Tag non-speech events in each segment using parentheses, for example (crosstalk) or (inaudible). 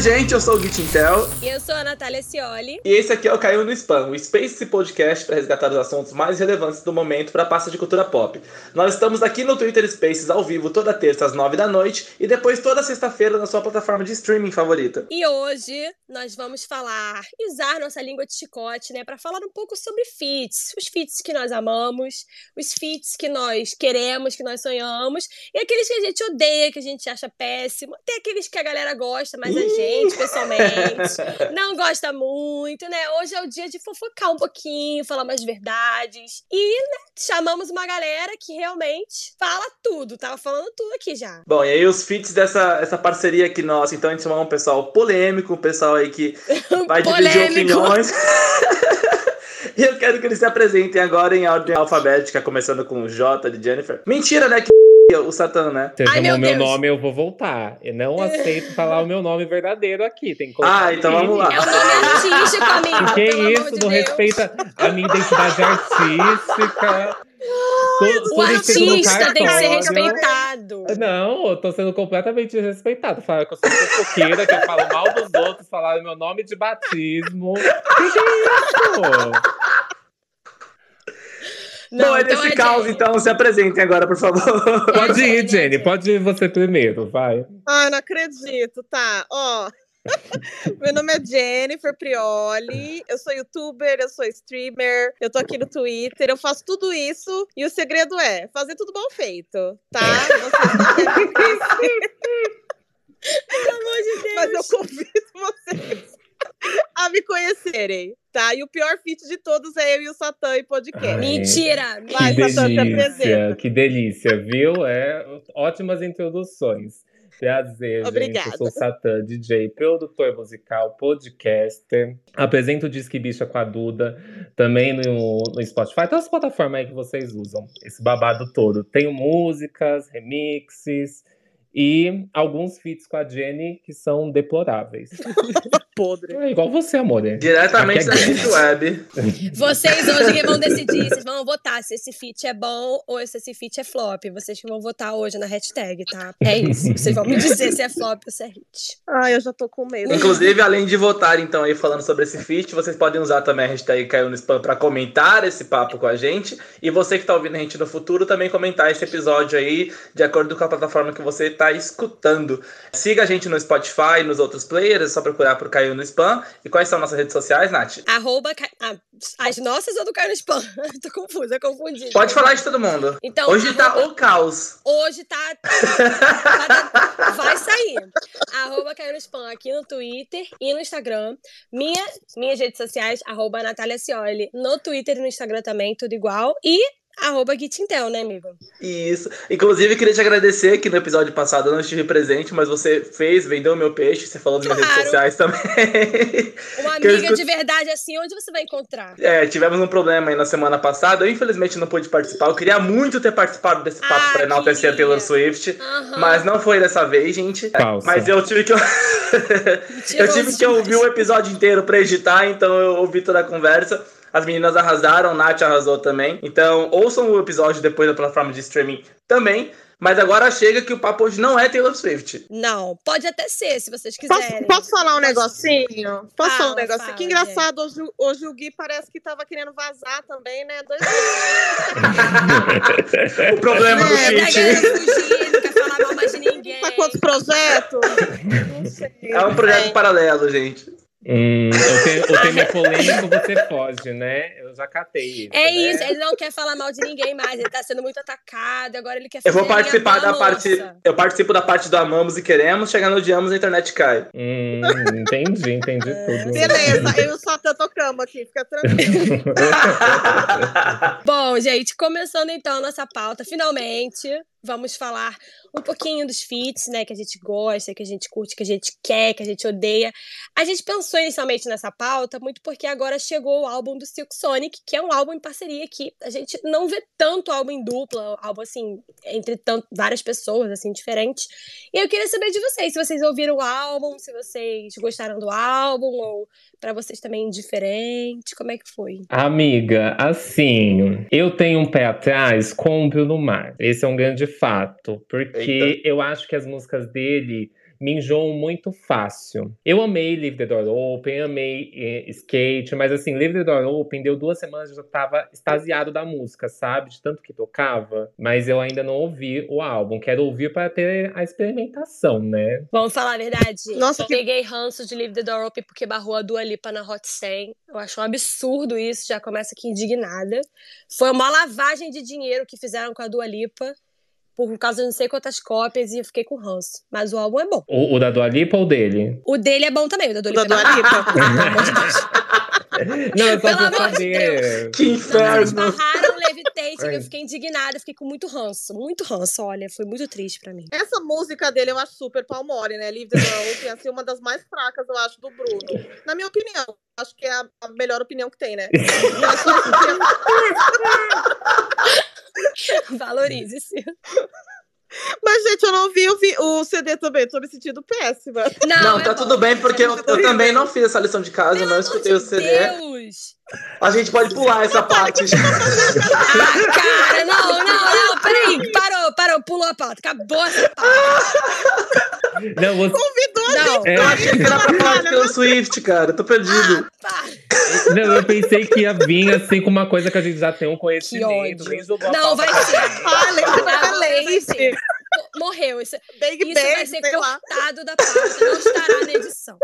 Oi, gente, eu sou o Git Intel. E eu sou a Natália Cioli. E esse aqui é o Caiu no Spam, o Space Podcast para resgatar os assuntos mais relevantes do momento para a pasta de cultura pop. Nós estamos aqui no Twitter Spaces ao vivo toda terça às nove da noite e depois toda sexta-feira na sua plataforma de streaming favorita. E hoje nós vamos falar, usar nossa língua de chicote, né, para falar um pouco sobre feats, os feats que nós amamos, os feats que nós queremos, que nós sonhamos, e aqueles que a gente odeia, que a gente acha péssimo, tem aqueles que a galera gosta, mas a gente, pessoalmente, (laughs) não gosta muito, né? Hoje é o dia de fofocar um pouquinho, falar mais verdades. E, né, chamamos uma galera que realmente fala tudo, tava falando tudo aqui já. Bom, e aí os feats dessa essa parceria aqui nossa, então a gente chamou um pessoal polêmico, um pessoal aí que (laughs) vai dividir opiniões. (laughs) E eu quero que eles se apresentem agora em ordem alfabética, começando com J de Jennifer. Mentira, né? Que o Satã, né? Você Ai, chamou meu, meu nome, eu vou voltar. Eu não (laughs) aceito falar o meu nome verdadeiro aqui. Tem que colocar ah, então vamos lá. É o nome artístico, amigo. (laughs) Que isso? De não Deus. respeita a minha identidade artística. Tô, o artista tem que ser respeitado. Não, eu tô sendo completamente desrespeitado. Falar que eu sou fofoqueira, que eu falo mal dos outros, falar meu nome de batismo. Que que é isso? Não, Bom, é então nesse é caos, Jenny. então se apresentem agora, por favor. (laughs) Pode ir, Jenny, pode ir você primeiro, vai. Ah, não acredito, tá. Ó. (laughs) Meu nome é Jennifer Prioli, eu sou youtuber, eu sou streamer, eu tô aqui no Twitter, eu faço tudo isso e o segredo é fazer tudo mal feito, tá? (laughs) Pelo amor de Deus! Mas eu convido vocês (laughs) a me conhecerem, tá? E o pior feat de todos é eu e o Satã em podcast. Ai, Mentira! Vai, que Satã, delícia, que delícia, viu? É ótimas introduções. Prazer, Obrigada. gente. Eu sou o Satã, DJ, produtor musical, podcaster. Apresento o Disque Bicha com a Duda, também no, no Spotify. Todas as plataformas aí que vocês usam, esse babado todo. Tenho músicas, remixes, e alguns feats com a Jenny que são deploráveis. (laughs) Podre. É igual você, amor. Né? Diretamente da Deep Web. Vocês hoje que vão (laughs) decidir, vocês vão votar se esse feat é bom ou se esse feat é flop. Vocês que vão votar hoje na hashtag, tá? É isso. Vocês vão me dizer se é flop ou se é hit. Ai, eu já tô com medo. Inclusive, além de votar, então, aí falando sobre esse feat, vocês podem usar também a hashtag caiu no spam pra comentar esse papo com a gente. E você que tá ouvindo a gente no futuro, também comentar esse episódio aí, de acordo com a plataforma que você tá escutando. Siga a gente no Spotify, nos outros players, é só procurar por Caiu no Spam. E quais são nossas redes sociais, Nath? Arroba, ah, as nossas ou do Caiu no Spam? (laughs) Tô confusa, confundi. Pode falar de todo mundo. Então, Hoje tá arroba, tá o caos. Hoje tá, tá (laughs) vai sair. Arroba Caiu no Spam aqui no Twitter e no Instagram. Minha, minhas redes sociais, arroba Natália Cioli. No Twitter e no Instagram também, tudo igual. E Arroba Gitintel, né, amigo? Isso. Inclusive, queria te agradecer que no episódio passado eu não estive presente, mas você fez, vendeu o meu peixe, você falou nas claro. minhas redes sociais também. (laughs) Uma amiga de verdade assim, onde você vai encontrar? É, tivemos um problema aí na semana passada. Eu, infelizmente, não pude participar. Eu queria muito ter participado desse papo ah, pra enaltecer a Taylor Swift, uhum. mas não foi dessa vez, gente. Falsa. Mas eu tive que. eu (laughs) tive que ouvir o episódio inteiro pra editar, então eu ouvi toda a conversa. As meninas arrasaram, Nath arrasou também. Então, ouçam o episódio depois da plataforma de streaming também. Mas agora chega que o papo hoje não é Taylor Swift. Não, pode até ser, se vocês quiserem. Posso, posso falar um negocinho? Posso falar um negocinho? Fala, que engraçado, hoje, hoje o Gui parece que tava querendo vazar também, né? Dois (laughs) O problema é, do. Fugir, não quer falar mal mais de ninguém. Tá quantos projetos? Não sei. É um projeto é. paralelo, gente. (laughs) Hum, o, tema, é polêmico, você foge, né? Eu já catei isso. É né? isso, ele não quer falar mal de ninguém mais, ele tá sendo muito atacado, agora ele quer Eu vou participar da parte. Eu participo da parte do amamos e queremos, chegando no odiamos, a internet cai. Hum, entendi, entendi tudo. Beleza, eu só tô tocando aqui, fica tranquilo. (laughs) (laughs) Bom, gente, começando então a nossa pauta, finalmente. Vamos falar um pouquinho dos feats, né, que a gente gosta, que a gente curte, que a gente quer, que a gente odeia. A gente pensou inicialmente nessa pauta muito porque agora chegou o álbum do Silk Sonic, que é um álbum em parceria que a gente não vê tanto álbum em dupla, álbum assim, entre tanto, várias pessoas assim diferentes. E eu queria saber de vocês, se vocês ouviram o álbum, se vocês gostaram do álbum ou para vocês também indiferente, como é que foi? Amiga, assim, eu tenho um pé atrás com o Bruno Mars. Esse é um grande fato, porque Eita. eu acho que as músicas dele me enjoam muito fácil. Eu amei Leave the Door Open, amei eh, Skate, mas assim, Leave the Door Open deu duas semanas e eu já tava extasiado da música, sabe? De tanto que tocava. Mas eu ainda não ouvi o álbum. Quero ouvir para ter a experimentação, né? Vamos falar a verdade. Nossa, eu que- peguei ranço de Leave the Door Open porque barrou a Dua Lipa na Hot 100. Eu acho um absurdo isso, já começa aqui indignada. Foi uma lavagem de dinheiro que fizeram com a Dua Lipa. Por causa de não sei quantas cópias e eu fiquei com ranço. Mas o álbum é bom. O, o da Dua Lipa ou o dele? O dele é bom também, o da Dua O da Lipa. Dua é bom. Lipa. Pelo amor de Deus. (laughs) Não, eu só Pelo pra amor de saber. Que Eles inferno! barraram Ai. eu fiquei indignada, fiquei com muito ranço. Muito ranço, olha, foi muito triste pra mim. Essa música dele eu acho super palmole, né? Leave the Open, assim, uma das mais fracas, eu acho, do Bruno. Na minha opinião. Acho que é a, a melhor opinião que tem, né? (laughs) (laughs) (laughs) Valorize-se. Mas, gente, eu não ouvi o, vi- o CD também, tô me sentindo péssima. Não, Não, é tá bom. tudo bem, porque eu, eu também não fiz essa lição de casa, eu não escutei o CD. Deus! A gente pode pular essa parte. Ah, cara, não, não, não, peraí, parou, parou, pulou a pauta, acabou essa pauta. (laughs) Não, você, Não, É. Eu achei que era pra falar de Taylor Swift, cara. eu Tô perdido. ah, para. não, eu pensei que ia vir assim com uma coisa que a gente já tem um conhecimento. Não, vai ser. Ah, da Agora vai Lace. ser. Morreu, isso, Big isso vai Bang, ser sei lá. cortado da pauta, não estará na edição.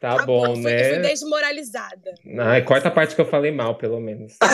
Tá Acabou, bom, eu fui, eu fui né? desmoralizada. Ai, corta a parte que eu falei mal, pelo menos. (laughs)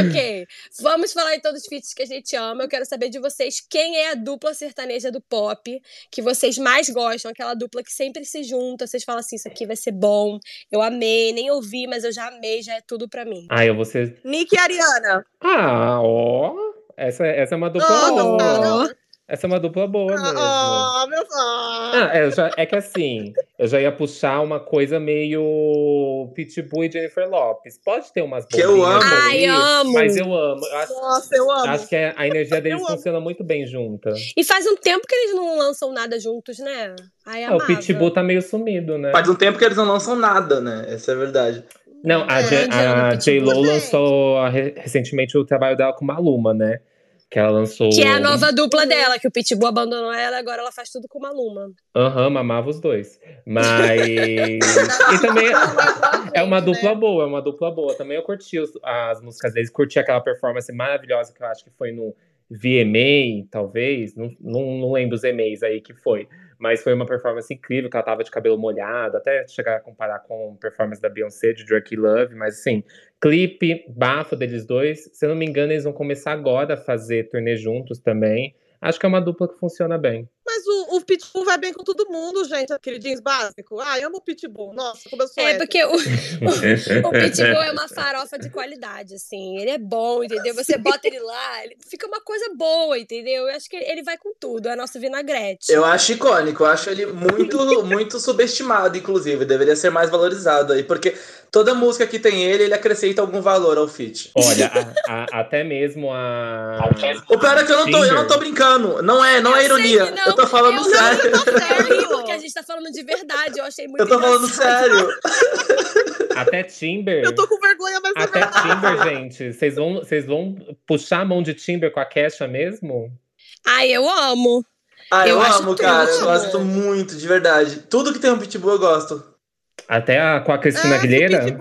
Ok, vamos falar então dos feats que a gente ama. Eu quero saber de vocês quem é a dupla sertaneja do pop que vocês mais gostam, aquela dupla que sempre se junta. Vocês falam assim: isso aqui vai ser bom. Eu amei, nem ouvi, mas eu já amei, já é tudo pra mim. Ai, eu vou ser. Nick e Ariana. Ah, ó. Essa, essa é uma dupla Ah, boa. não. Essa é uma dupla boa mesmo. Ah, meu. Ah. Ah, é, já- é que assim, eu já ia puxar uma coisa meio Pitbull e Jennifer Lopes. Pode ter umas Que eu amo. ali, Ai, amo. Mas eu amo. Eu acho, Nossa, eu amo. acho que a energia (laughs) deles Eu amo. funciona muito bem junta. E faz um tempo que eles não lançam nada juntos, né? Ai, Ah, o. Pitbull tá meio sumido, né? Faz um tempo que eles não lançam nada, né? Essa é a verdade. Não, a, É, J- J-Lo, a J-Lo gente. lançou a- re- recentemente o trabalho dela com Maluma, né? Que ela lançou. Que é a nova dupla dela, que o Pitbull abandonou ela, agora ela faz tudo com uma Luma. Aham, amava os dois. Mas. (laughs) e também (laughs) é uma dupla boa, é uma dupla boa. Também eu curti os- as músicas deles, curti aquela performance maravilhosa que eu acho que foi no VMA, talvez. Não, não, não lembro os EMAs aí que foi. Mas foi uma performance incrível, que ela tava de cabelo molhado, até chegar a comparar com performance da Beyoncé, de Drake Love, mas assim, clipe, bafo deles dois. Se eu não me engano, eles vão começar agora a fazer turnê juntos também. Acho que é uma dupla que funciona bem. Mas o, o Pitbull vai bem com todo mundo, gente. Aquele jeans básico. Ah, eu amo o Pitbull. Nossa, como eu sou É, hétero. porque o, o, o Pitbull é uma (laughs) farofa de qualidade, assim. Ele é bom, entendeu? Você bota ele lá, ele fica uma coisa boa, entendeu? Eu acho que ele vai com tudo, é nosso vinagrete. Eu acho icônico, eu acho ele muito, muito subestimado, inclusive. Deveria ser mais valorizado aí, porque toda música que tem ele, ele acrescenta algum valor ao feat. Olha, a- a- até mesmo a. O pior é que eu não tô, eu não tô brincando. Não é, não é Eu sei ironia. não. Eu tô falando Eu sério. Eu ri (laughs) porque a gente tá falando de verdade, eu achei muito Eu tô falando engraçado. sério. Até Timber. Eu tô com vergonha, mas é Até verdade. Timber, gente. Vocês vão, vocês vão puxar a mão de Timber com a Kesha mesmo? Ai, eu amo. Ah, eu, Eu acho amo, tudo, cara. Eu tipo- gosto muito, de verdade. Tudo que tem um pitbull eu gosto. Até a, com a Cristina É, o Aguilera?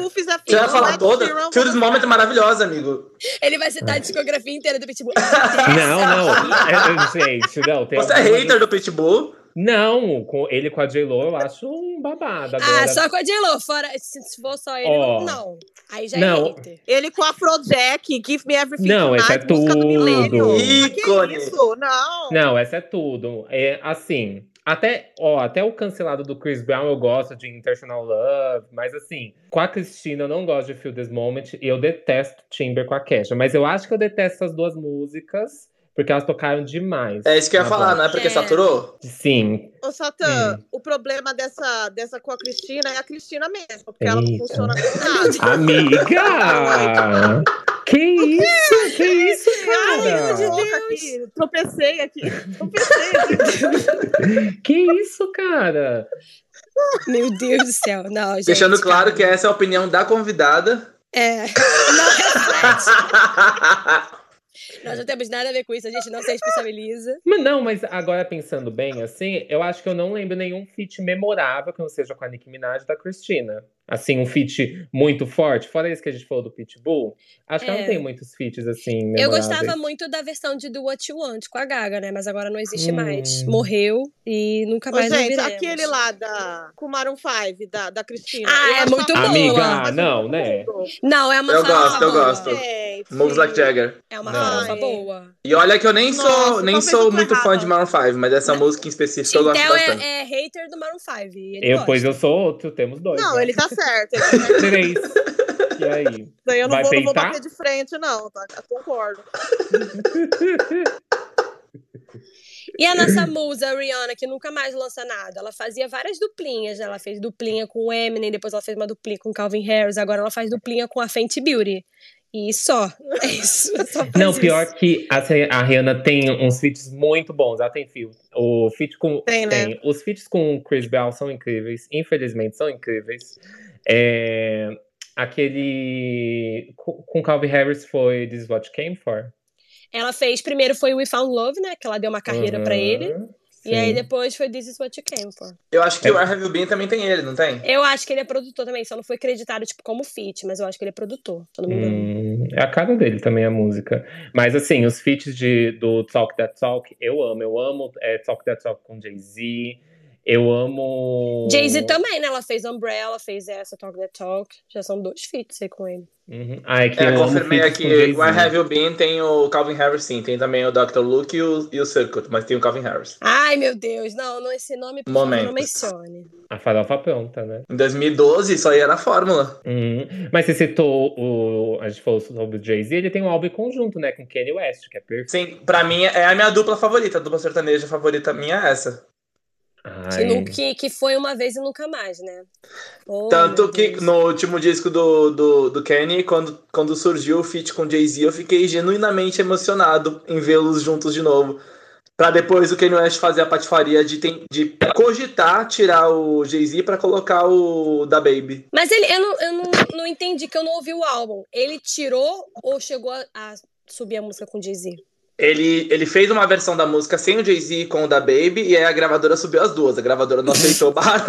Você vai falar toda? Sheeran, Feel This vou Moment é maravilhosa, amigo. Ele vai citar a discografia inteira do Pitbull. (laughs) Não, não. É, gente, não. Tem Você é hater do pitbull? Não, com ele com a J-Lo eu acho um babado. Agora, Ah, só com a J-Lo. Fora, se for só ele, Ó. não, não. Aí já Não. é hater. Ele com a Afrojack, Give Me Everything Não, esse é tudo. Ah, Ícone. isso? Não. Não, essa é tudo. É assim, até, ó, até o cancelado do Chris Brown eu gosto de International Love, mas assim, com a Cristina eu não gosto de Feel This Moment e eu detesto Timber com a Kesha, mas eu acho que eu detesto essas duas músicas porque elas tocaram demais. É isso que eu ia falar, voz. não é porque É. saturou? Sim, Ô, Satã, Hum. o problema dessa, dessa com a Cristina é a Cristina mesmo, porque ela não Eita. funciona com nada. amiga! (laughs) que isso? Que isso, Ai, cara? meu Deus. Aqui, tropecei aqui. (laughs) Tropecei aqui. Que isso, cara? Meu Deus do céu. Não, gente. Deixando claro calma. que essa é a opinião da convidada. É. Não reflete. (laughs) Nós não temos nada a ver com isso, a gente não se responsabiliza. Mas não, mas agora pensando bem, assim, eu acho que eu não lembro nenhum feat memorável que não seja com a Nicki Minaj da Christina. Assim, um feat muito forte. Fora esse que a gente falou do Pitbull, acho que ela É. não tem muitos feats assim. Eu memoráveis. gostava muito da versão de Do What You Want com a Gaga, né? Mas agora não existe Hum. mais. Morreu e nunca Ô, mais gente, ouviremos. aquele lá da, com Maroon 5, da, da Cristina. Ah, eu é muito boa. Amiga, não, né? Não, é uma Eu gosto, eu gosto. Gente. Moves Like Jagger. É uma Não. farofa boa. E olha que eu nem sou, Nossa, nem sou eu tô muito fã errada. de Maroon 5, mas essa música em específico eu gosto Então bastante. é, é hater do Maroon 5. e ele Eu, gosta. pois eu sou outro, temos dois. Não, né? ele tá (laughs) certo. Ele tá certo. Três. E aí? Daí eu não Vai vou, não vou bater de frente, não, tá? Eu concordo. (laughs) E a nossa musa, a Rihanna, que nunca mais lança nada. Ela fazia várias duplinhas, né? Ela fez duplinha com o Eminem, depois ela fez uma duplinha com o Calvin Harris, agora ela faz duplinha com a Fenty Beauty. E só. É isso. Só faz Não, isso. pior que a, a Rihanna tem uns feats muito bons. Ela tem feat. O feat com. Tem, né? Os feats com Chris Bell são incríveis. Infelizmente, são incríveis. É, aquele. Com Calvin Harris foi This Is What You Came For. Ela fez, primeiro foi We Found Love, né? Que ela deu uma carreira pra Uhum, ele. E aí sim. depois foi This Is What You Came For. Eu acho que É. o Where Have You Been também tem ele, não tem? Eu acho que ele é produtor também, só não foi acreditado, tipo, como feat, mas eu acho que ele é produtor, se eu não me engano. Hum, é a cara dele também a música. Mas assim, os feats de, do Talk That Talk, eu amo. Eu amo é, Talk That Talk com Jay-Z. Eu amo. Jay-Z também, né? Ela fez Umbrella, fez essa, Talk That Talk. Já são dois feats aí com ele. Uhum. Ah, é que É, eu confirmei aqui. Where Have You Been tem o Calvin Harris sim, tem também o Dr. Luke e o, e o Circuit, mas tem o Calvin Harris. Ai, meu Deus, não, não esse nome, favor, não mencione. A farofa pronta, né? Em 2012 isso aí era fórmula. Uhum. Mas você citou o. A gente falou sobre o Jay-Z, ele tem um álbum em conjunto, né? Com Kanye West, que é perfeito. Sim, pra mim é a minha dupla favorita, a dupla sertaneja favorita minha é essa. Que, que, que foi uma vez e nunca mais, né? Oh, Tanto que no último disco do, do, do Kenny, quando, quando surgiu o feat com Jay-Z, eu fiquei genuinamente emocionado em vê-los juntos de novo. Pra depois o Kanye West fazer a patifaria de, tem- de cogitar tirar o Jay-Z pra colocar o da Baby. Mas ele, eu, não, eu não, não entendi que eu não ouvi o álbum. Ele tirou ou chegou a, a subir a música com Jay-Z? Ele, ele fez uma versão da música sem o Jay-Z e com o da Baby, e aí a gravadora subiu as duas. A gravadora não aceitou o barra.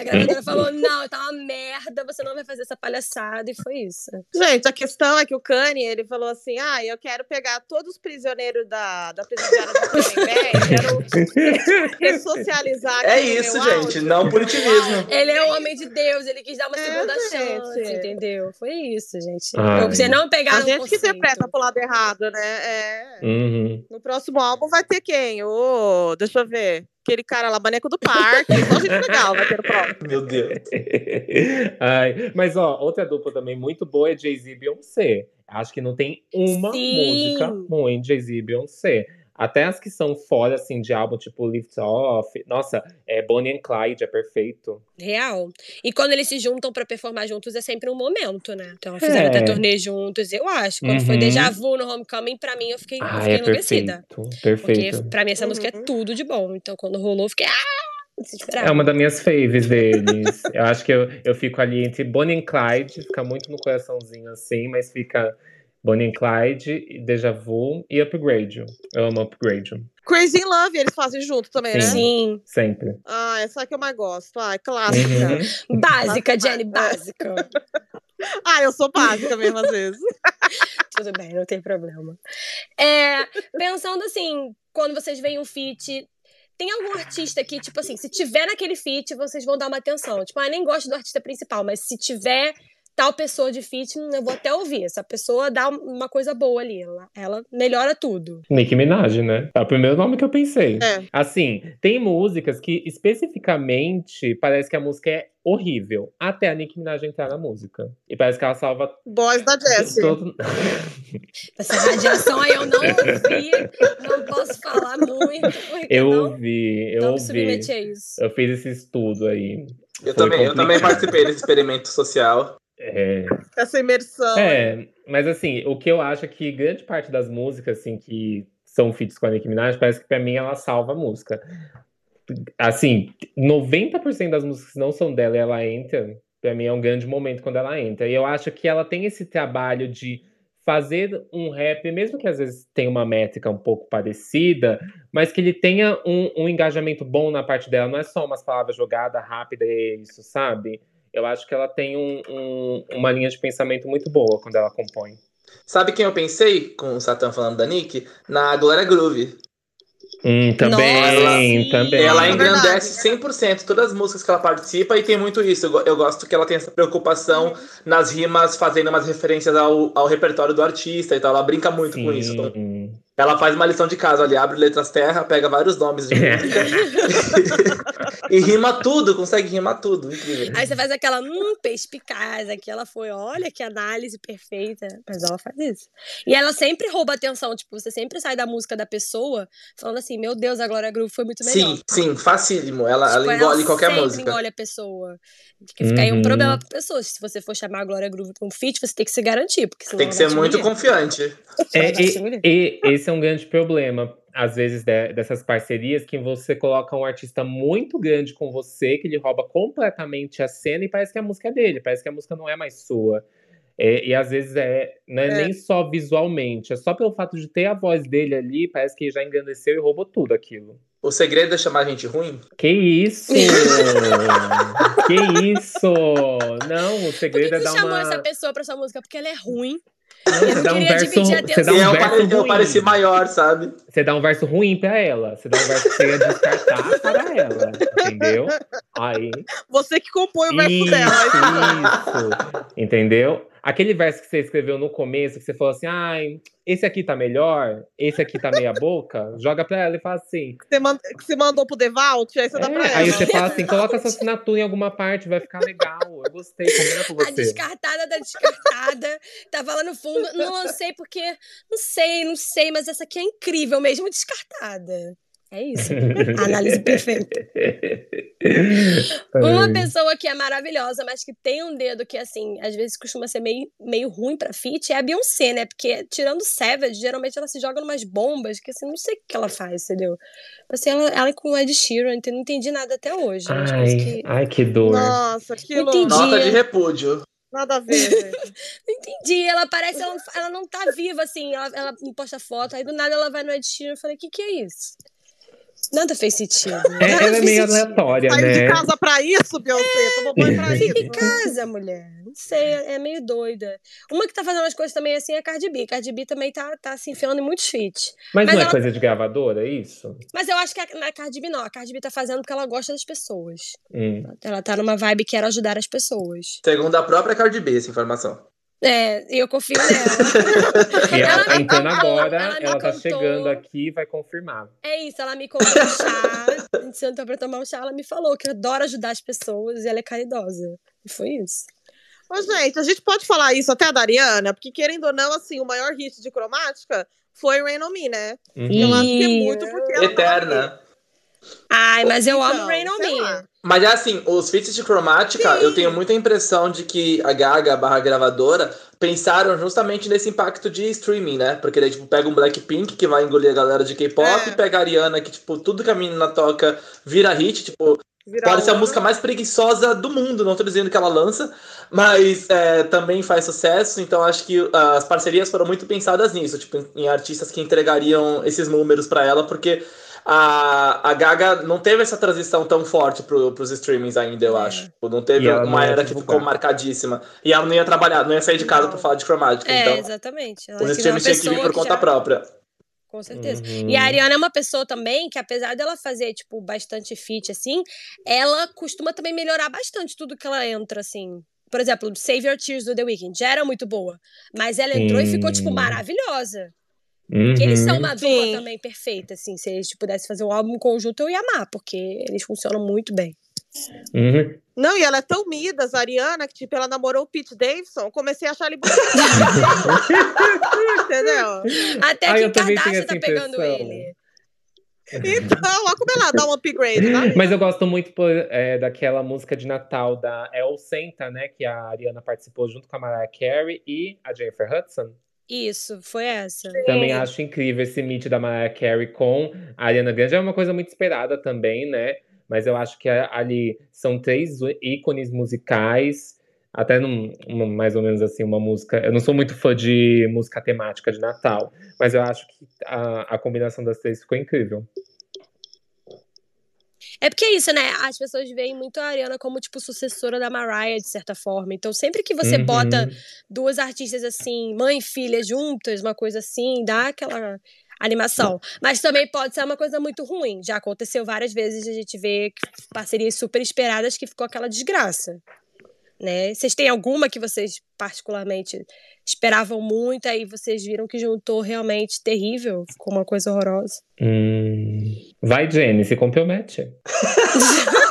A gravadora falou: não, tá uma merda, você não vai fazer essa palhaçada, e foi isso. Gente, a questão é que o Kanye, ele falou assim, ah, eu quero pegar todos os prisioneiros da, da presidiária do Tremembé quero (laughs) ressocializar É isso, gente, áudio. não punitivismo. Ele é o homem de Deus, ele quis dar uma É, segunda gente. chance, entendeu? Foi isso, gente. Ai. Você não pegar A gente que conceito. interpreta pro lado errado, né? É. Uhum. No próximo álbum vai ter quem? Ô, deixa eu ver. Aquele cara lá, Maneco do Parque. Só gente legal vai ter no próximo. Meu Deus. (laughs) Ai, mas ó, outra dupla também muito boa é Jay-Z e Beyoncé. Acho que não tem uma Sim. música ruim de Jay-Z e Beyoncé. Até as que são fora, assim, de álbum, tipo Lift Off. Nossa, é Bonnie and Clyde, é perfeito. Real. E quando eles se juntam pra performar juntos é sempre um momento, né? Então fizeram É. até turnê juntos, eu acho. Quando foi Uhum. Deja Vu no Homecoming, pra mim eu fiquei, eu Ah, fiquei é enlouquecida. perfeito. Perfeito. Porque pra mim essa Uhum. música é tudo de bom. Então quando rolou, eu fiquei. Ah! É uma das minhas faves deles. eu acho que eu, eu fico ali entre Bonnie and Clyde, fica muito no coraçãozinho assim, mas fica Bonnie and Clyde, Deja Vu e Upgrade. Eu amo Upgrade. Crazy in Love, eles fazem junto também, né? Sim. Sempre. Ah, essa é que eu mais gosto. Ah, é clássica. (laughs) Uhum. Básica, Jenny, básica. (laughs) Ah, eu sou básica mesmo às vezes. (laughs) Tudo bem, não tem problema. É, pensando assim, quando vocês veem um feat. Tem algum artista que, tipo assim, se tiver naquele feat, vocês vão dar uma atenção. Tipo, ah, nem gosto do artista principal, mas se tiver tal pessoa de feat, hum, eu vou até ouvir. Essa pessoa dá uma coisa boa ali. Ela, ela melhora tudo. Nicki Minaj, né? É o primeiro nome que eu pensei. É. Assim, tem músicas que especificamente parece que a música é horrível, até a Nicki Minaj entrar na música. E parece que ela salva Boys da Jessie. (laughs) todo. Essa radiação aí eu não ouvi, não posso falar muito, Eu não, ouvi, eu não ouvi. submeti a isso. Eu fiz esse estudo aí. Eu Foi também, eu também participei desse experimento social. É, Essa imersão. É, mas assim, o que eu acho é que grande parte das músicas, assim, que são feats com a Nicki Minaj, parece que pra mim ela salva a música. Assim, 90% das músicas que não são dela e ela entra, pra mim é um grande momento quando ela entra. E eu acho que ela tem esse trabalho de fazer um rap, mesmo que às vezes tenha uma métrica um pouco parecida, mas que ele tenha um, um engajamento bom na parte dela, não é só umas palavras jogadas rápida e isso, sabe? Eu acho que ela tem um, um, uma linha de pensamento muito boa quando ela compõe. Sabe quem eu pensei com o Satã falando da Nick? Na Glória Groove. Hum, também, Nossa, também. Ela É engrandece verdade. 100% todas as músicas que ela participa e tem muito isso. Eu, eu gosto que ela tem essa preocupação nas rimas, fazendo umas referências ao, ao repertório do artista e tal. Ela brinca muito com isso. Sim. Ela faz uma lição de casa ali, abre letras terra, pega vários nomes de música (laughs) e rima tudo, consegue rimar tudo. Incrível. Aí você faz aquela, hum, perspicaz. Aqui ela foi, olha que análise perfeita. Mas ela faz isso. E ela sempre rouba atenção. Tipo, você sempre sai da música da pessoa falando assim: Meu Deus, a Glória Groove foi muito melhor. Sim, sim, facílimo. Ela, Tipo, ela engole qualquer sempre música. engole a pessoa. Que fica aí um Uhum. problema pra pessoa. Se você for chamar a Glória Groove pra um feat, você tem que se garantir. Porque senão Tem que ela ser muito confiante. É, Ela e, e esse é um grande problema, às vezes, de- dessas parcerias, que você coloca um artista muito grande com você, que ele rouba completamente a cena e parece que a música é dele, parece que a música não é mais sua. É, e às vezes é, não é, É. nem só visualmente, é só pelo fato de ter a voz dele ali, parece que já engrandeceu e roubou tudo aquilo. O segredo é chamar gente ruim? Que isso? (laughs) que isso? Não, o Por que, segredo que é você dar chamou essa pessoa pra sua música? Porque ela é ruim. Você dá um verso, você dá um eu, verso pare- eu ruim. pareci maior, sabe? Você dá um verso ruim pra ela. Você dá um verso que você ia descartar para ela. Entendeu? Aí. Você que compõe o verso Isso, dela. isso. Entendeu? Aquele verso que você escreveu no começo, que você falou assim: ai, esse aqui tá melhor, esse aqui tá meia boca, joga pra ela e fala assim. Você, manda- que você mandou pro Devault, aí você dá É, pra ela. aí você fala assim: coloca essa assinatura em alguma parte, vai ficar legal. Eu gostei, combina com (laughs) A você. descartada da descartada. Tava lá no fundo. Não lancei porque. Não sei, não sei, mas essa aqui é incrível mesmo, descartada. É isso. A (laughs) análise perfeita. Uma pessoa que é maravilhosa, mas que tem um dedo que, assim, às vezes costuma ser meio, meio ruim pra fit, é a Beyoncé, né? Porque, tirando Savage, geralmente ela se joga numas bombas que, assim, não sei o que ela faz, entendeu? Assim, ela, ela é com o Ed Sheeran, então não entendi nada até hoje. Ai, que... ai, que dor. Nossa, aquilo. Entendi. Nota de repúdio. Nada a ver, gente. (laughs) Não entendi. Ela parece, ela, ela não tá viva, assim. Ela, ela posta foto, aí do nada ela vai no Ed Sheeran. Eu falei, o que que é isso? Nada fez sentido. É, Nada ela é meio sentido. aleatória, Saiu de né? casa pra isso, Beyoncé? Tomou banho pra em isso? casa, mulher. Não sei, é é meio doida. Uma que tá fazendo as coisas também assim é a Cardi B. Cardi B também tá, tá se enfiando em muitos feats. Mas, Mas não é ela- coisa de gravadora, é isso? Mas eu acho que a, a Cardi B não. A Cardi B tá fazendo porque ela gosta das pessoas. Hum. Ela tá numa vibe que quer ajudar as pessoas. Segundo a própria Cardi B, essa informação. É, e eu confio nela. (laughs) E ela, Ela tá entrando contou, agora, ela ela, tá contou. chegando aqui e vai confirmar. É isso, ela me comprou um chá. A gente sentou pra tomar um chá. Ela me falou que adora ajudar as pessoas e ela é caridosa. E foi isso. Ô, gente, a gente pode falar isso até da Ariana, porque querendo ou não, assim, o maior hit de cromática foi Rain on Me, né? Uhum. Eu acho que é muito porque ela. Eterna. Ai, mas eu amo Então, Rain on Me. lá. Mas é assim, os feats de cromática, eu tenho muita impressão de que a Gaga, a barra gravadora, pensaram justamente nesse impacto de streaming, né? Porque daí, tipo, pega um Blackpink, que vai engolir a galera de K-pop, É. pega a Ariana, que, tipo, tudo que a menina toca vira hit, tipo, Virar pode ser a música mais preguiçosa do mundo, não tô dizendo que ela lança, mas é, também faz sucesso, então acho que ah, as parcerias foram muito pensadas nisso, tipo, em, em artistas que entregariam esses números pra ela, porque a, a Gaga não teve essa transição tão forte pro, pros streamings ainda, eu É. acho. Tipo, Não teve uma não era que divulgar. ficou marcadíssima. E ela não ia trabalhar, não ia sair de casa pra falar de cromática, É, então exatamente. Ela os streamings tinham que vir por conta já- própria. Com certeza. Uhum. E a Ariana é uma pessoa também que, apesar dela fazer, tipo, bastante feat, assim, ela costuma também melhorar bastante tudo que ela entra, assim. Por exemplo, Save Your Tears do The Weeknd já era muito boa. Mas ela entrou e ficou, tipo, Sim. Maravilhosa. Porque eles são Uhum. uma dupla Sim. também perfeita, assim. Se eles pudessem fazer um álbum conjunto, eu ia amar, porque eles funcionam muito bem. Uhum. Não, e ela é tão midas, a Ariana, que tipo, ela namorou o Pete Davidson. eu Comecei a achar ele bonito. (laughs) Entendeu? Até que Kardashian tá pegando impressão. ele. Então, olha como ela dá um upgrade, né? (laughs) Mas eu gosto muito por, é, daquela música de Natal da El Senta, né? Que a Ariana participou junto com a Mariah Carey e a Jennifer Hudson. Isso, foi essa. Também acho incrível esse meet da Mariah Carey com a Ariana Grande. É uma coisa muito esperada também, né? Mas eu acho que ali são três ícones musicais. até num, mais ou menos assim, uma música. Eu não sou muito fã de música temática de Natal, mas eu acho que a, a combinação das três ficou incrível. É porque é isso, né? As pessoas veem muito a Ariana como, tipo, sucessora da Mariah, de certa forma. Então, sempre que você Uhum. bota duas artistas assim, mãe e filha juntas, uma coisa assim, dá aquela animação. Mas também pode ser uma coisa muito ruim. Já aconteceu várias vezes a gente que- parcerias super esperadas que ficou aquela desgraça. Né? Vocês têm alguma que vocês particularmente esperavam muito, aí vocês viram que juntou realmente terrível, ficou uma coisa horrorosa. Hum. Vai, Jenny, se compromete. (laughs)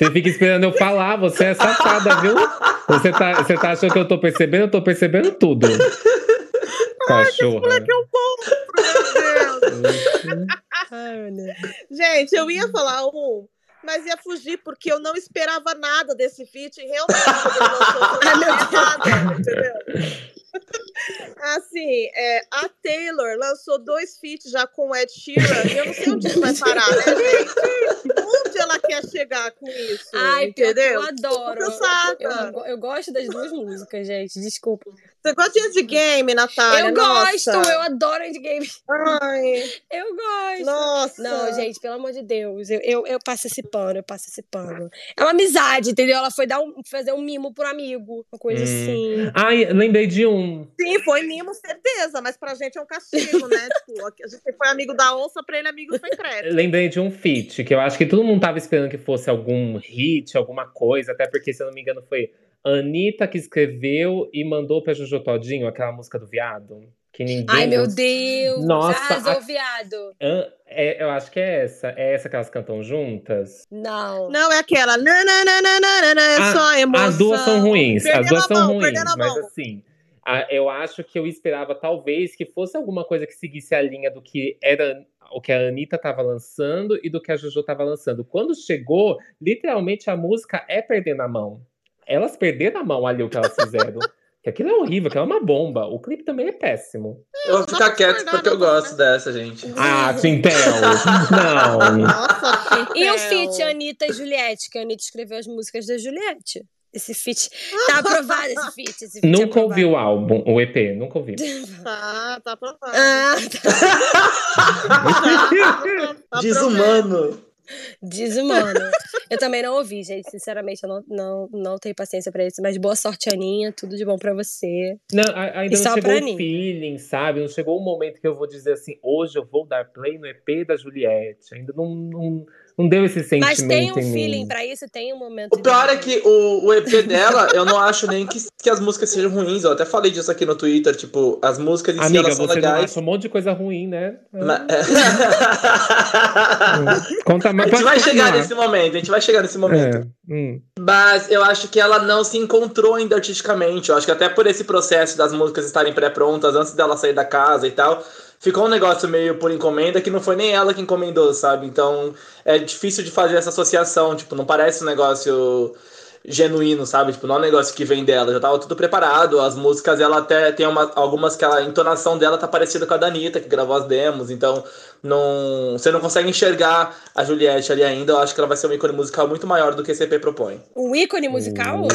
Você fica esperando eu falar, você é safada, viu? Você tá, você tá achando que eu tô percebendo? Eu tô percebendo tudo. (laughs) Cachorra. Moleque é um monstro, meu Deus. Ai, meu Deus. Gente, eu ia falar um, mas ia fugir, porque eu não esperava nada desse feat. Realmente, eu não (laughs) esperava nada, entendeu? Assim, é, a Taylor lançou dois feats já com o Ed Sheeran, e eu não sei onde isso vai parar, né, gente? Onde ela quer chegar com isso? Ai, entendeu? eu adoro. Cansada. Eu, eu gosto das duas músicas, gente. Desculpa. Você gosta de endgame, Natália? eu Nossa. gosto, eu adoro endgame. Ai, (laughs) Eu gosto. nossa. Não, gente, pelo amor de Deus. Eu, eu, eu passo esse pano, eu passo esse pano. É uma amizade, entendeu? Ela foi dar um, fazer um mimo pro amigo. Uma coisa Hum. assim. Ai, lembrei de um. Sim, foi mimo, certeza, mas pra gente é um castigo, né? (laughs) tipo, a gente foi amigo da onça, pra ele amigo secreto. Lembrei de um feat que eu acho que todo mundo tava esperando que fosse algum hit, alguma coisa, até porque, se eu não me engano, foi Anitta que escreveu e mandou pra Jojo Todinho aquela música do viado. Que ninguém. Ai, meu. Deus. Nossa, Arrasou, a- viado. An- é, eu acho que é essa. É essa que elas cantam juntas? Não. Não, é aquela. Não, não, não, não, não, não, não, é Ah, só emoção. As duas são ruins. Perdendo as duas a são mão, ruins. a Mas mão. assim, a- eu acho que eu esperava talvez que fosse alguma coisa que seguisse a linha do que era o que a Anitta tava lançando e do que a Jojo tava lançando. Quando chegou, literalmente a música é perdendo a mão. Elas perderam a mão ali o que elas fizeram. (laughs) que aquilo é horrível, aquilo é uma bomba. O clipe também é péssimo. Eu vou ficar quieto porque eu gosto dessa, gente. Ah, Tintel! Não! (laughs) Nossa, E o feat Anitta e Juliette, que a Anitta escreveu as músicas da Juliette. Esse feat. (laughs) Tá aprovado esse feat. Esse feat é Nunca ouvi aprovado. o álbum, o EP, nunca ouvi. Tá, tá aprovado. Ah, Tá, tá Desumano. Desumano. Eu também não ouvi, gente. Sinceramente, eu não, não, não tenho paciência pra isso. Mas boa sorte, Aninha. Tudo de bom pra você. Não, ainda E não chegou o feeling, sabe? Não chegou o momento que eu vou dizer assim, hoje eu vou dar play no EP da Juliette. Ainda não, não, não deu esse sentimento Mas tem um em mim. feeling pra isso, tem um momento. O pior é que o, o EP dela, eu não acho nem que, que as músicas sejam ruins. Eu até falei disso aqui no Twitter. Tipo, as músicas em si Amiga, elas são legais. acha um monte de coisa ruim, né? Ma- (laughs) Conta a mais. gente pode vai chegar continuar. nesse momento, a gente vai chegar nesse momento. É, hum. Mas eu acho que ela não se encontrou ainda artisticamente. Eu acho que até por esse processo das músicas estarem pré-prontas, antes dela sair da casa e tal, ficou um negócio meio por encomenda que não foi nem ela que encomendou, sabe? Então é difícil de fazer essa associação. Tipo, não parece um negócio genuíno, sabe? Tipo, não é um negócio que vem dela. Já tava tudo preparado. As músicas, ela até tem uma, algumas que ela, a entonação dela tá parecida com a da Anitta, que gravou as demos. Então, não, você não consegue enxergar a Juliette ali ainda. Eu acho que ela vai ser um ícone musical muito maior do que esse EP propõe. Um ícone musical?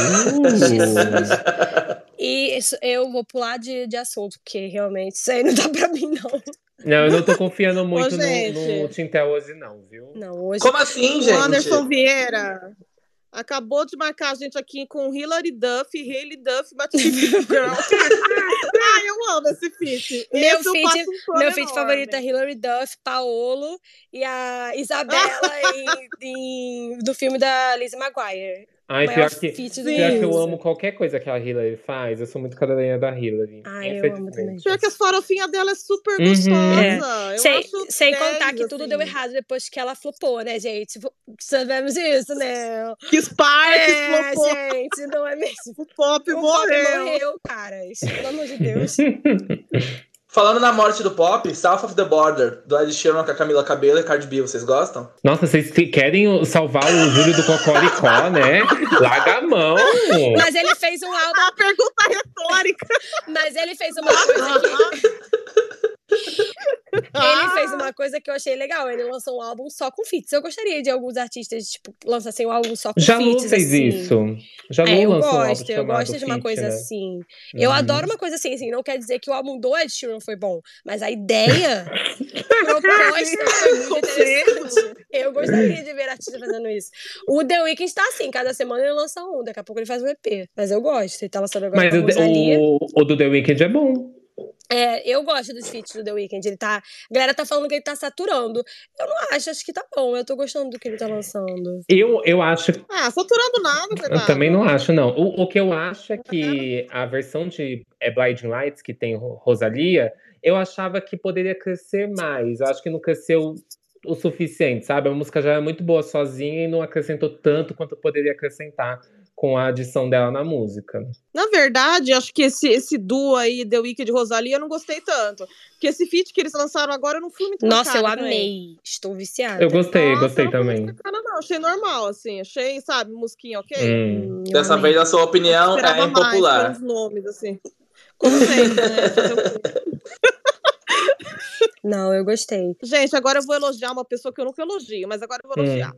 Jesus. (laughs) E isso- eu vou pular de, de assunto, porque realmente isso aí não dá pra mim, não. Não, eu não tô confiando muito no, gente. no Tintel hoje, não, viu? Não, hoje. Como assim, O gente? Anderson Vieira acabou de marcar a gente aqui com Hilary Duff, Hailey Duff, Matilda (laughs) Girl. Ai, eu amo esse feat. Meu Esse feat- Meu feat favorito é Hilary Duff, Paolo e a Isabela (laughs) em- em- do filme da Lizzie Maguire. Ai, pior que, pior que eu amo qualquer coisa que a Hillary faz. Eu sou muito cadelinha da Hillary. Ai, eu infelizmente. amo também. Pior que as farofinhas dela é super Uhum. gostosa. Eu Sem, sem 10, contar que tudo assim. deu errado depois que ela flopou, né, gente? Sabemos isso, né? Que Sparks É, flopou. gente, não é mesmo? O pop O morreu. Pop morreu, cara. Isso, pelo amor de Deus. (laughs) Falando na morte do pop, South of the Border, do Ed Sheeran com a Camila Cabello e Cardi B, vocês gostam? Nossa, vocês que- querem salvar o Júlio do Cocoricó, (laughs) né? Larga a mão. Mas ele fez um álbum, (laughs) A pergunta retórica. mas ele fez uma coisa que Ele fez uma coisa que eu achei legal. Ele lançou um álbum só com feats. Eu gostaria de alguns artistas, tipo, lançassem um álbum só com Jalu feats. fez assim. isso. Jalu É, eu lançou um gosto, eu gosto de uma Feat, coisa né? assim. Eu Uhum. adoro uma coisa assim, assim, não quer dizer que o álbum do Ed Sheeran foi bom, mas a ideia proposta (laughs) foi muito interessante. Eu gostaria de ver artista fazendo isso. O The Weeknd tá assim, cada semana ele lança um, daqui a pouco ele faz um EP. Mas eu gosto, ele tá lançando agora Mas o, o, o do The Weeknd é bom. É, eu gosto dos feats do The Weeknd. Ele tá. A galera tá falando que ele tá saturando. Eu não acho, acho que tá bom. Eu tô gostando do que ele tá lançando. Eu, eu acho. Ah, saturando nada, Eu coitado. também não acho, não. O, o que eu acho é que a versão de é, Blinding Lights, que tem Ro- Rosalia, eu achava que poderia crescer mais. Eu acho que não cresceu o suficiente, sabe? A música já é muito boa sozinha e não acrescentou tanto quanto poderia acrescentar com a adição dela na música. Na verdade, acho que esse, esse duo aí, The Weeknd e Rosalia, eu não gostei tanto. Porque esse feat que eles lançaram agora, eu não fui muito Nossa, eu marcada também. amei. Estou viciada. Eu gostei, Nossa, gostei eu não também. bacana, não. Achei normal, assim. Achei, sabe, musquinha ok. Hum. Hum, Dessa amei. vez a sua opinião é mais impopular. pelos nomes, assim. Como sempre, né? (laughs) Não, eu gostei. Gente, agora eu vou elogiar uma pessoa que eu nunca elogio, mas agora eu vou Hum. elogiar.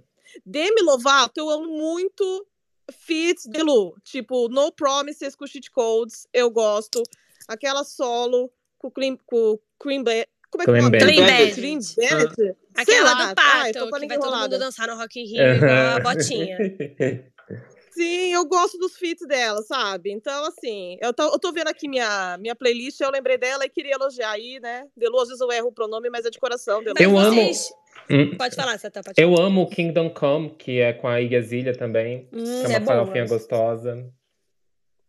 Demi Lovato, eu amo muito Fits de Lu. Tipo, No Promises com Cheat Codes, eu gosto. Aquela solo com o Cream, com Cream Como é que é o nome? Clean Bandit. Clean? Aquela lá. do pato, que vai todo mundo dançar no Rock in Rio igual a botinha. (laughs) Sim, eu gosto dos feats dela, sabe? Então, assim, eu tô, eu tô vendo aqui minha, minha playlist, eu lembrei dela e queria elogiar aí, né? Delu, às vezes eu erro o pronome, mas é de coração. Delu. Eu amo- vocês... Hum. Pode falar, Satã, pode falar. Eu amo o Kingdom Come, que é com a Igazilha também. Hum, que é uma é farofinha gostosa.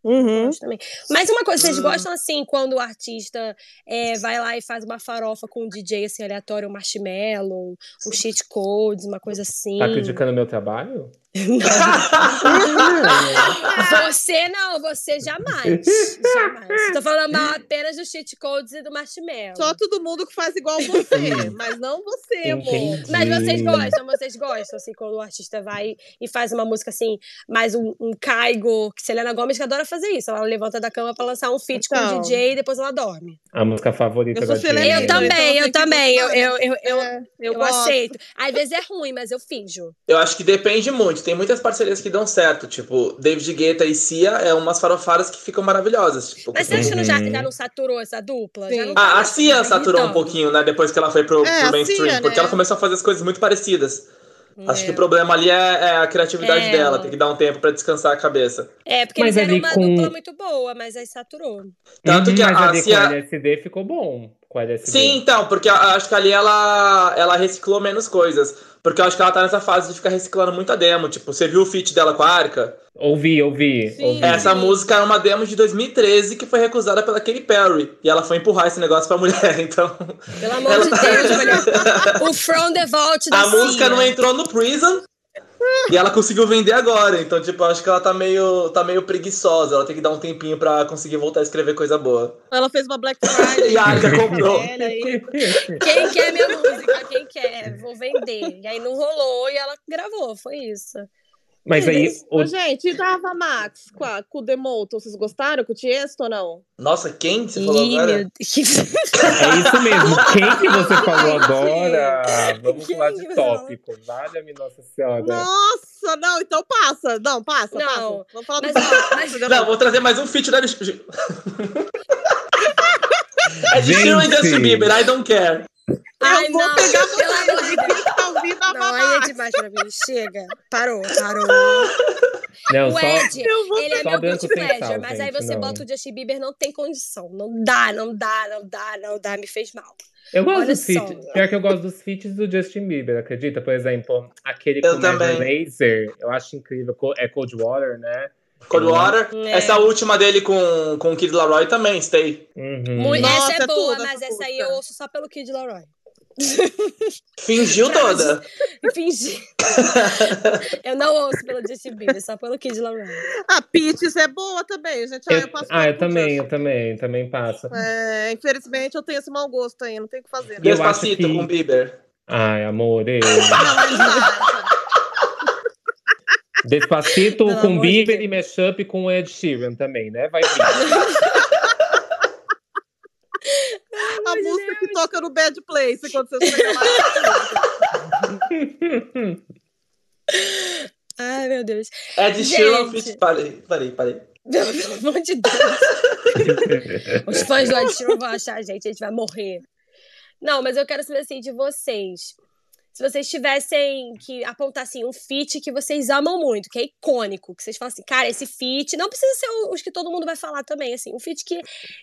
Uhum. Também. Mas uma coisa, vocês Hum. gostam assim quando o artista é, vai lá e faz uma farofa com um DJ assim aleatório, um marshmallow, um cheat codes, uma coisa assim? Tá criticando meu trabalho? (laughs) Você não, você jamais. (laughs) Jamais. Tô falando mal apenas dos cheat codes e do marshmallow. Só todo mundo que faz igual (laughs) você, mas não você, amor. Entendi. Mas vocês gostam, vocês gostam, assim, quando o artista vai e faz uma música assim, mais um, um caigo, que Selena Gomes que adora fazer isso. Ela levanta da cama pra lançar um feat com Então. o DJ e depois ela dorme. A música favorita Eu da Selena. Eu também, então eu também. Eu, gostar. eu, eu, eu, É, eu gosto. aceito. Às vezes é ruim, mas eu finjo. Eu acho que depende muito. Tem muitas parcerias que dão certo. Tipo, David Guetta e Cia é umas farofadas que ficam maravilhosas. Tipo, Mas você acha que não, já, Uhum. já não saturou essa dupla? Sim. Já não tá Ah, a mais Cia saturou um pouquinho, né? Depois que ela foi pro, É, pro a mainstream. Cia, Porque né? ela começou a fazer as coisas muito parecidas. Acho que o problema ali é, é a criatividade É, dela. ela- Tem que dar um tempo pra descansar a cabeça. É, porque Mas eles eram uma com- dupla muito boa, mas aí saturou. Tanto Uhum, que mas a ali Cia- com a LSD ficou bom. Com a LSD. Sim, então, porque acho que ali ela, ela reciclou menos coisas. Porque eu acho que ela tá nessa fase de ficar reciclando muito a demo. Tipo, você viu o feat dela com a Arca? Ouvi, ouvi. Sim. ouvi. Essa música é uma demo de 2013 que foi recusada pela Katy Perry. E ela foi empurrar esse negócio pra mulher, (laughs) então. Pelo amor Ela- de Deus, (laughs) mulher. O From the Vault da A música não entrou no Prison. E ela conseguiu vender agora. Então, tipo, acho que ela tá meio, tá meio preguiçosa. Ela tem que dar um tempinho pra conseguir voltar a escrever coisa boa. Ela fez uma Black Friday. (laughs) E a Arca comprou. aí. Quem quer minha música? Quem quer? Vou vender. E aí não rolou e ela gravou, foi isso. Mas aí, o- Ô, gente, e da Ava Max com, a, com o Demoto? Vocês gostaram com o Tiesto ou não? Nossa, quem você falou Ih, agora? meu (laughs) é isso mesmo. Quem que você falou agora? Vamos Quem falar que de tópico. Valha-me Nossa Senhora. Nossa, não, então passa. Não, passa, Não, passa. Vamos falar do mas, ó, mas- do Não, vou trazer mais um feat da. (laughs) é de Justin Bieber, I don't care. Ai, eu vou não, pegar você de quem tá ouvindo a Não, aí é demais pra mim. Chega. Parou, parou. Não, O só, Ed, vou ele é Só meu guilty pleasure, sal, mas aí gente, você não. bota o Justin Bieber, não tem condição. Não dá, não dá, não dá, não dá. Me fez mal. eu gosto Olha dos feats. só. Pior que eu gosto dos feats do Justin Bieber, acredita? Por exemplo, aquele Eu com também. Lazer, eu acho incrível. É Cold Water, né? Cold Water. É. Essa última dele com, com o Kid Laroi também, Stay. Uhum. Muito- Nossa, essa é é boa, tudo, mas essa aí eu ouço só pelo Kid Laroi. (laughs) Fingiu toda. (laughs) Fingi. eu não ouço pelo Justin Bieber, só pelo Kid Laroi. A Peaches é boa também, gente. Ah, Eu- eu passo ah, eu também, eu também, também passo. É, infelizmente eu tenho esse mau gosto aí, não tem o que fazer. Eu Né? Despacito que- com Bieber. Ai, amor, eu. (laughs) Despacito Pelo com de Bieber Deus. e mashup com o Ed Sheeran também, né? Vai vir. (laughs) a música que toca no Bad Place quando você chega lá. (laughs) Ai, meu Deus. Ed. Sheeran. Parei, parei, parei. Pelo amor de Deus. (laughs) Os fãs do Ed Sheeran vão achar a gente, a gente vai morrer. Não, mas eu quero saber assim de vocês. Se vocês tivessem que apontar assim, um feat que vocês amam muito, que é icônico, que vocês falam assim, cara, esse feat, não precisa ser os que todo mundo vai falar também, assim, um feat que,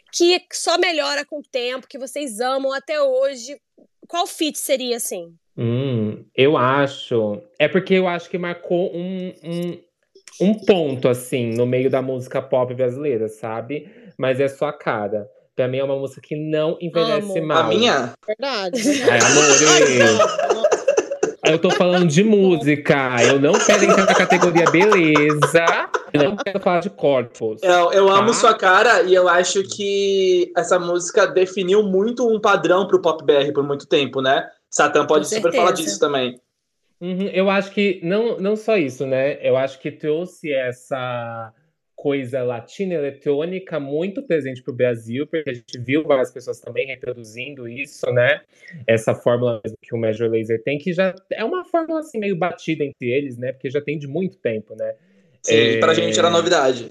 que só melhora com o tempo, que vocês amam até hoje. Qual feat seria assim? Hum, eu acho. É porque eu acho que marcou um, um, um ponto, assim, no meio da música pop brasileira, sabe? Mas é sua cara. Pra mim é uma música que não envelhece Amo. mal. A minha? Verdade. Ai, amor, eu tô falando de música. Eu não quero entrar na categoria beleza. Eu não quero falar de corpos. Eu, eu amo Tá. sua cara e eu acho que essa música definiu muito um padrão pro pop BR por muito tempo, né? Satã pode super falar disso também. Uhum, eu acho que não, não só isso, né? Eu acho que trouxe essa coisa latina eletrônica muito presente para o Brasil, porque a gente viu várias pessoas também reproduzindo isso, né? Essa fórmula que o Major Laser tem, que já é uma fórmula assim meio batida entre eles, né? Porque já tem de muito tempo, né? Sim, É. pra gente era novidade.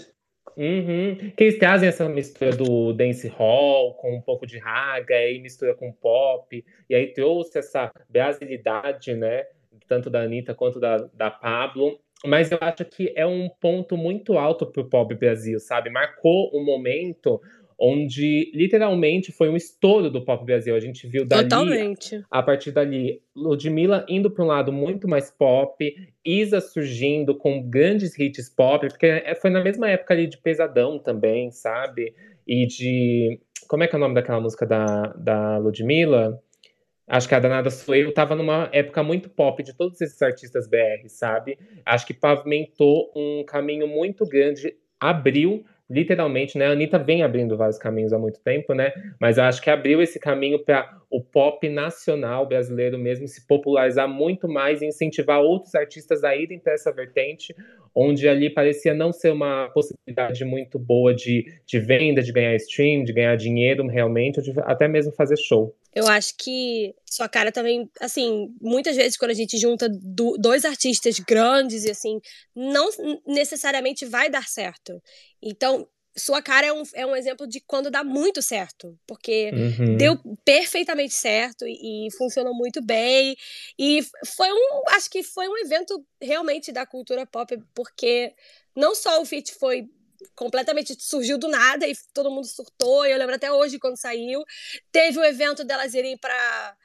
Uhum. Que eles trazem essa mistura do dance hall com um pouco de raga, e mistura com pop, e aí trouxe essa brasilidade, né? Tanto da Anitta quanto da, da Pablo. Mas eu acho que é um ponto muito alto pro pop Brasil, sabe? Marcou um momento onde literalmente foi um estouro do pop Brasil. A gente viu dali Totalmente. a partir dali, Ludmilla indo para um lado muito mais pop, Isa surgindo com grandes hits pop, porque é- foi na mesma época ali de Pesadão também, sabe? E de. Como é que é o nome daquela música da, da Ludmilla? Acho que a Danada Sou Eu tava numa época muito pop de todos esses artistas BR, sabe? Acho que pavimentou um caminho muito grande, abriu literalmente, né? A Anitta vem abrindo vários caminhos há muito tempo, né? Mas eu acho que abriu esse caminho para o pop nacional brasileiro mesmo se popularizar muito mais e incentivar outros artistas a irem para essa vertente, onde ali parecia não ser uma possibilidade muito boa de, de venda, de ganhar stream, de ganhar dinheiro realmente, de até mesmo fazer show. Eu acho que sua cara também, assim, muitas vezes quando a gente junta do- dois artistas grandes e assim, não necessariamente vai dar certo. Então, sua cara é um, é um exemplo de quando dá muito certo, porque Uhum. deu perfeitamente certo e, e funcionou muito bem. E foi um, acho que foi um evento realmente da cultura pop, porque não só o feat foi completamente surgiu do nada e todo mundo surtou. e Eu lembro até hoje quando saiu. Teve o evento delas irem para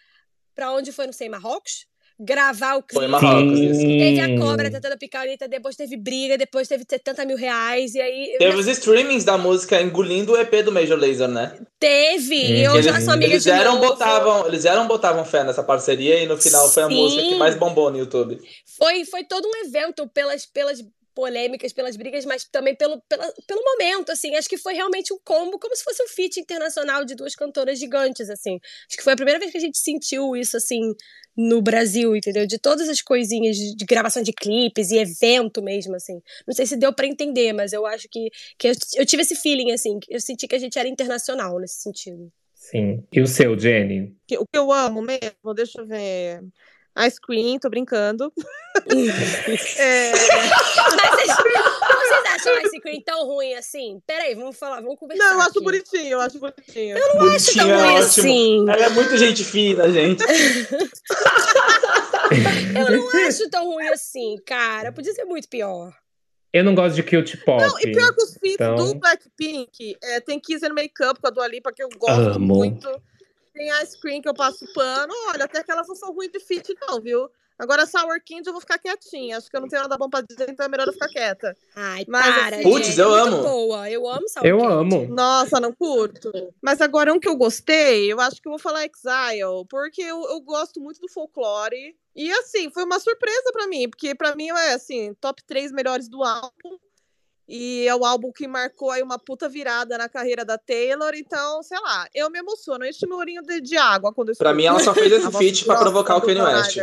para onde foi, não sei, Marrocos, gravar o Foi clipe. em Marrocos, isso. Teve a cobra tentando picar a Anitta, depois teve briga, depois teve 70 mil reais, e aí. Teve os streamings da música engolindo o EP do Major Laser, né? Teve! E eu Uhum. já sou amiga Eles de eram, novo. botavam, eles eram botavam fé nessa parceria e no final foi a Sim. música que mais bombou no YouTube. Foi, foi todo um evento pelas, pelas polêmicas, pelas brigas, mas também pelo, pela- pelo momento, assim. Acho que foi realmente um combo, como se fosse um feat internacional de duas cantoras gigantes, assim. Acho que foi a primeira vez que a gente sentiu isso, assim, no Brasil, entendeu? De todas as coisinhas de, de gravação de clipes e evento mesmo, assim. Não sei se deu pra entender, mas eu acho que, que eu, eu tive esse feeling, assim. que Eu senti que a gente era internacional nesse sentido. Sim. E o seu, Jenny? Que- O que eu amo mesmo, deixa eu ver. Ice Cream, tô brincando. (laughs) É, Mas vocês, vocês acham Ice Cream tão ruim assim? Peraí, vamos falar, vamos conversar. não, eu acho aqui. bonitinho, eu acho bonitinho. Não acho tão Bonitinho, é ruim ótimo. assim. Ela é muito gente fina, gente. (laughs) Eu não acho tão ruim assim, cara. Podia ser muito pior. Eu não gosto de cute pop. Não, e pior que os feats Então- do Blackpink, é, tem Kiss and Makeup com a Dua Lipa, que eu gosto Amo. muito. Tem Ice Cream, que eu passo pano. Olha, até que elas não são ruins de feat, não, viu? Agora, Sour Candy, eu vou ficar quietinha. Acho que eu não tenho nada bom pra dizer, então é melhor eu ficar quieta. Ai, Mas, para. assim, Putz, eu é amo. boa. Eu amo Sour Eu Candy. amo. Nossa, não curto. Mas agora, um que eu gostei, eu acho que eu vou falar Exile, porque eu, eu gosto muito do folclore. E, assim, foi uma surpresa pra mim, porque pra mim é, assim, top 3 melhores do álbum. E é o álbum que marcou aí uma puta virada na carreira da Taylor. Então, sei lá, eu me emociono. Enche meu de, de água quando eu Pra mim, ela só fez (laughs) esse feat pra provocar o Kanye West.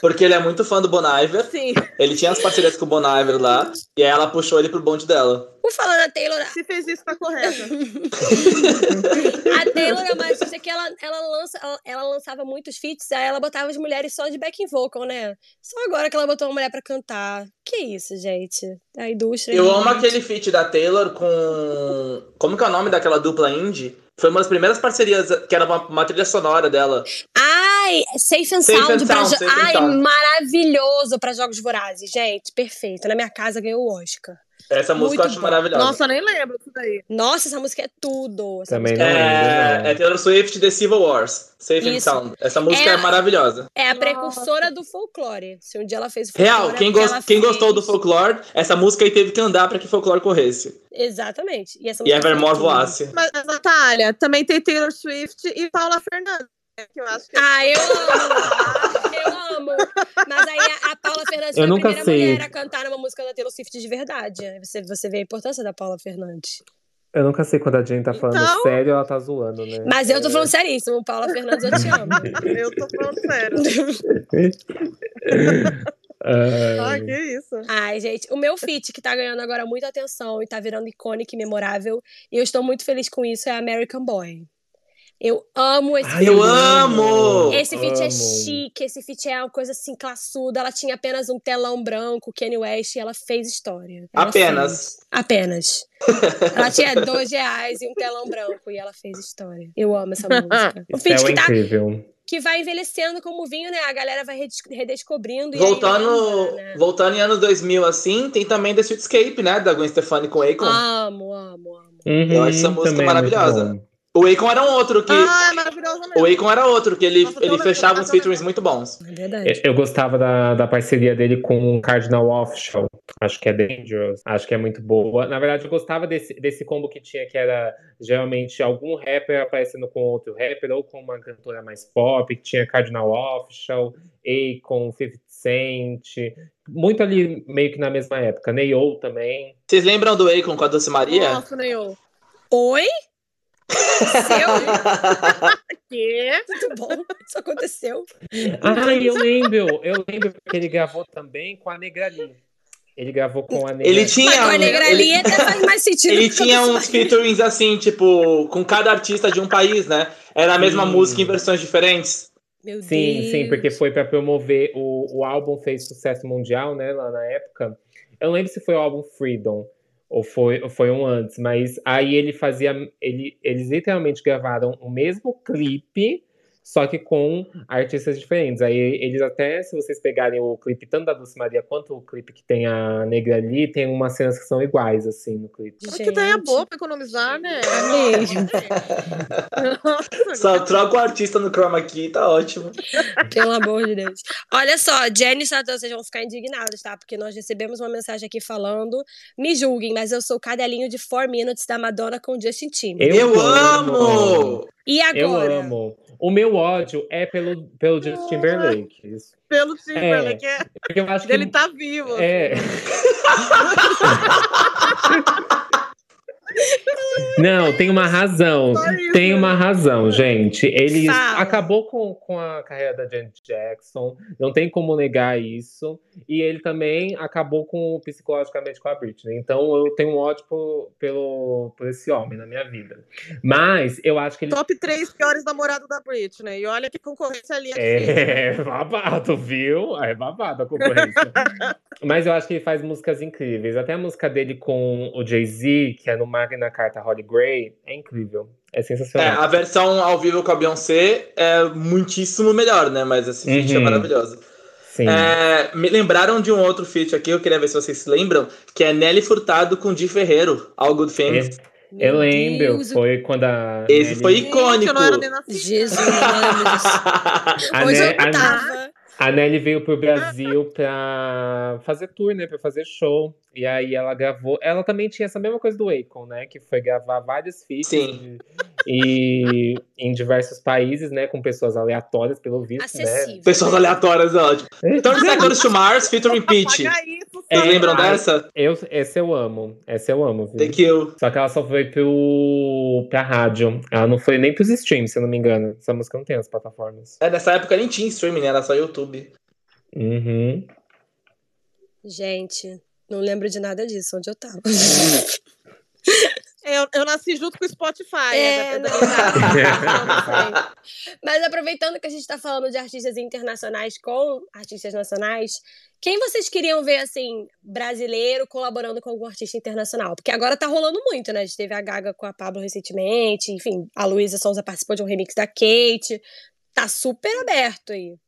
Porque ele é muito fã do Bon Iver. Sim, Ele tinha as parcerias com o Bon Iver lá. E aí ela puxou ele pro bonde dela. Por falar na Taylor, se fez isso, tá correta. (laughs) a Taylor é uma artista que ela ela, lança, ela, ela lançava muitos feats, aí ela botava as mulheres só de backing vocal, né? Só agora que ela botou uma mulher pra cantar. Que isso, gente? A indústria. Eu amo realmente- aquele feat da Taylor com. Como que é o nome daquela dupla indie? Foi uma das primeiras parcerias que era uma, uma trilha sonora dela. Ai, Safe and Safe Sound. and Sound, Safe and Ai, Sound. maravilhoso pra Jogos Vorazes, gente. Perfeito. Na minha casa ganhou o Oscar. Essa música eu Muito acho bom. maravilhosa. Nossa, eu nem lembro disso daí. Nossa, essa música é tudo. Essa Também não É, lembro, é Taylor Swift The Civil Wars. Safe and. Sound. Essa música É- é, maravilhosa. É a Nossa. precursora do folclore. Se um dia ela fez o folclore. Real, é quem, quem fez- gostou do folclore, essa música aí teve que andar pra que folclore corresse. Exatamente. E, essa E música Evermore tudo. voasse. Mas, Natália, também tem Taylor Swift e Paula Fernandes. Né, Que eu acho que Ah, eu (laughs) amo! eu amo! Mas aí a, a Paula Fernandes Eu foi a nunca primeira sei. mulher a cantar numa música da Taylor Swift de verdade. Você, você vê a importância da Paula Fernandes. Eu nunca sei quando a Jane tá falando Então- sério ou ela tá zoando, né? Mas eu tô É. falando seríssimo, Paula Fernandes, eu te (laughs) amo. eu tô falando sério. Ai. (laughs) Ai, que isso. Ai, gente, o meu feat que tá ganhando agora muita atenção e tá virando icônico e memorável, e eu estou muito feliz com isso, é American Boy. Eu amo esse Ai, feat. eu amo! Esse feat é amo. chique, esse feat é uma coisa assim classuda. Ela tinha apenas um telão branco, Kanye West, e ela fez história. Ela Apenas. fez. Apenas. ela tinha dois reais e um telão branco, e ela fez história. Eu amo essa (laughs) música. Feat é que, tá, incrível. que vai envelhecendo como vinho, né? A galera vai redes- redescobrindo. e aí Voltando, né? voltando em anos 2000, assim, tem também The Sweetscape, né? Da Gwen Stefani com Akon. Amo, amo, amo. Eu acho essa música é maravilhosa. O Akon era um outro que. Ah, é maravilhosa mesmo. o Akon era outro, que ele, Nossa, ele fechava uns featurings muito bons. É verdade. Eu gostava da, da parceria dele com o Cardinal Offshore. Acho que é Dangerous. Acho que é muito boa. Na verdade, eu gostava desse, desse combo que tinha, que era geralmente algum rapper aparecendo com outro rapper, ou com uma cantora mais pop, que tinha Cardinal Offshore, Akon, 50 Cent. Muito ali, meio que na mesma época. Neo também. Vocês lembram do Akon com a Dulce Maria? Nossa, eu. Oi? Aconteceu? (laughs) Quê? Muito bom. Isso aconteceu. Ah, eu lembro. Eu lembro que ele gravou também com a Negrali. Ele gravou com a Negrali. Ele tinha. Mas um- ele- até (laughs) faz mais sentido. Ele que tinha uns Maria. featurings assim, tipo, com cada artista de um país, né? Era a mesma Sim. música em versões diferentes. Meu Sim, Deus. sim, porque foi para promover o, o álbum fez sucesso mundial, né, lá na época. Eu não lembro se foi o álbum Freedom ou foi, ou foi um antes, mas aí ele fazia, ele, eles literalmente gravaram o mesmo clipe, só que com artistas diferentes. Aí eles até, se vocês pegarem o clipe tanto da Dulce Maria quanto o clipe que tem a Negra ali, tem umas cenas que são iguais, assim, no clipe. Porque daí é boa pra economizar, né? É mesmo. Nossa, Só troca o artista no chroma key, tá ótimo. Pelo amor de Deus. Olha só, Jenny e Satã, vocês vão ficar indignados, tá? Porque nós recebemos uma mensagem aqui falando. Me julguem, mas eu sou o cadelinho de 4 Minutes da Madonna com Justin Timberlake. Eu, amo! E Eu agora? amo. O meu ódio é pelo, pelo Justin Timberlake. Isso. Pelo Timberlake, é. Porque eu acho que ele tá vivo. É. (laughs) Não, tem uma razão. Tem né? uma razão, gente. Ele Fala. acabou com, com a carreira da Janet Jackson. Não tem como negar isso. E ele também acabou com psicologicamente com a Britney. Então eu tenho um ódio por, pelo, por esse homem na minha vida. Mas eu acho que ele Top 3 piores namorados da Britney. E olha que concorrência ali é difícil. É babado, viu? É babado a concorrência. (laughs) Mas eu acho que ele faz músicas incríveis. Até a música dele com o Jay-Z, que é no Magna Carta Holly Gray, é incrível. É É, sensacional. a versão ao vivo com a Beyoncé é muitíssimo melhor, né? Mas esse feat é Uhum. maravilhoso. Sim. É, me lembraram de um outro feat aqui, eu queria ver se vocês se lembram, que é Nelly Furtado com Di Ferreiro, All Good Things. eu Meu lembro, Deus, foi quando a. Esse Nelly- foi Gente, icônico. eu não era nem. Jesus. (laughs) A, Ne- eu a- tava. A Nelly veio pro Brasil pra fazer tour, né? Pra fazer show. E aí ela gravou. Ela também tinha essa mesma coisa do Akon, né? Que foi gravar vários feats Sim. e (laughs) em diversos países, né? Com pessoas aleatórias, pelo visto, né? Acessível. Pessoas aleatórias, é ótimo. 30 Seconds to Mars, featuring Peach. Isso, É, Vocês lembram ai, dessa? Eu, essa eu amo. Essa eu amo, viu? The Kill. Só que ela só foi pro, pra rádio. Ela não foi nem pros streams, se eu não me engano. Essa música não tem as plataformas. É, nessa época nem tinha streaming, né? Era só YouTube. Uhum. Gente, não lembro de nada disso, onde eu tava. (laughs) É, eu, eu nasci junto com o Spotify. É, né, pra não. (laughs) Mas aproveitando que a gente tá falando de artistas internacionais com artistas nacionais, quem vocês queriam ver, assim, brasileiro colaborando com algum artista internacional? Porque agora tá rolando muito, né? A gente teve a Gaga com a Pablo recentemente, enfim, a Luísa Sonza participou de um remix da Kate. Tá super aberto aí.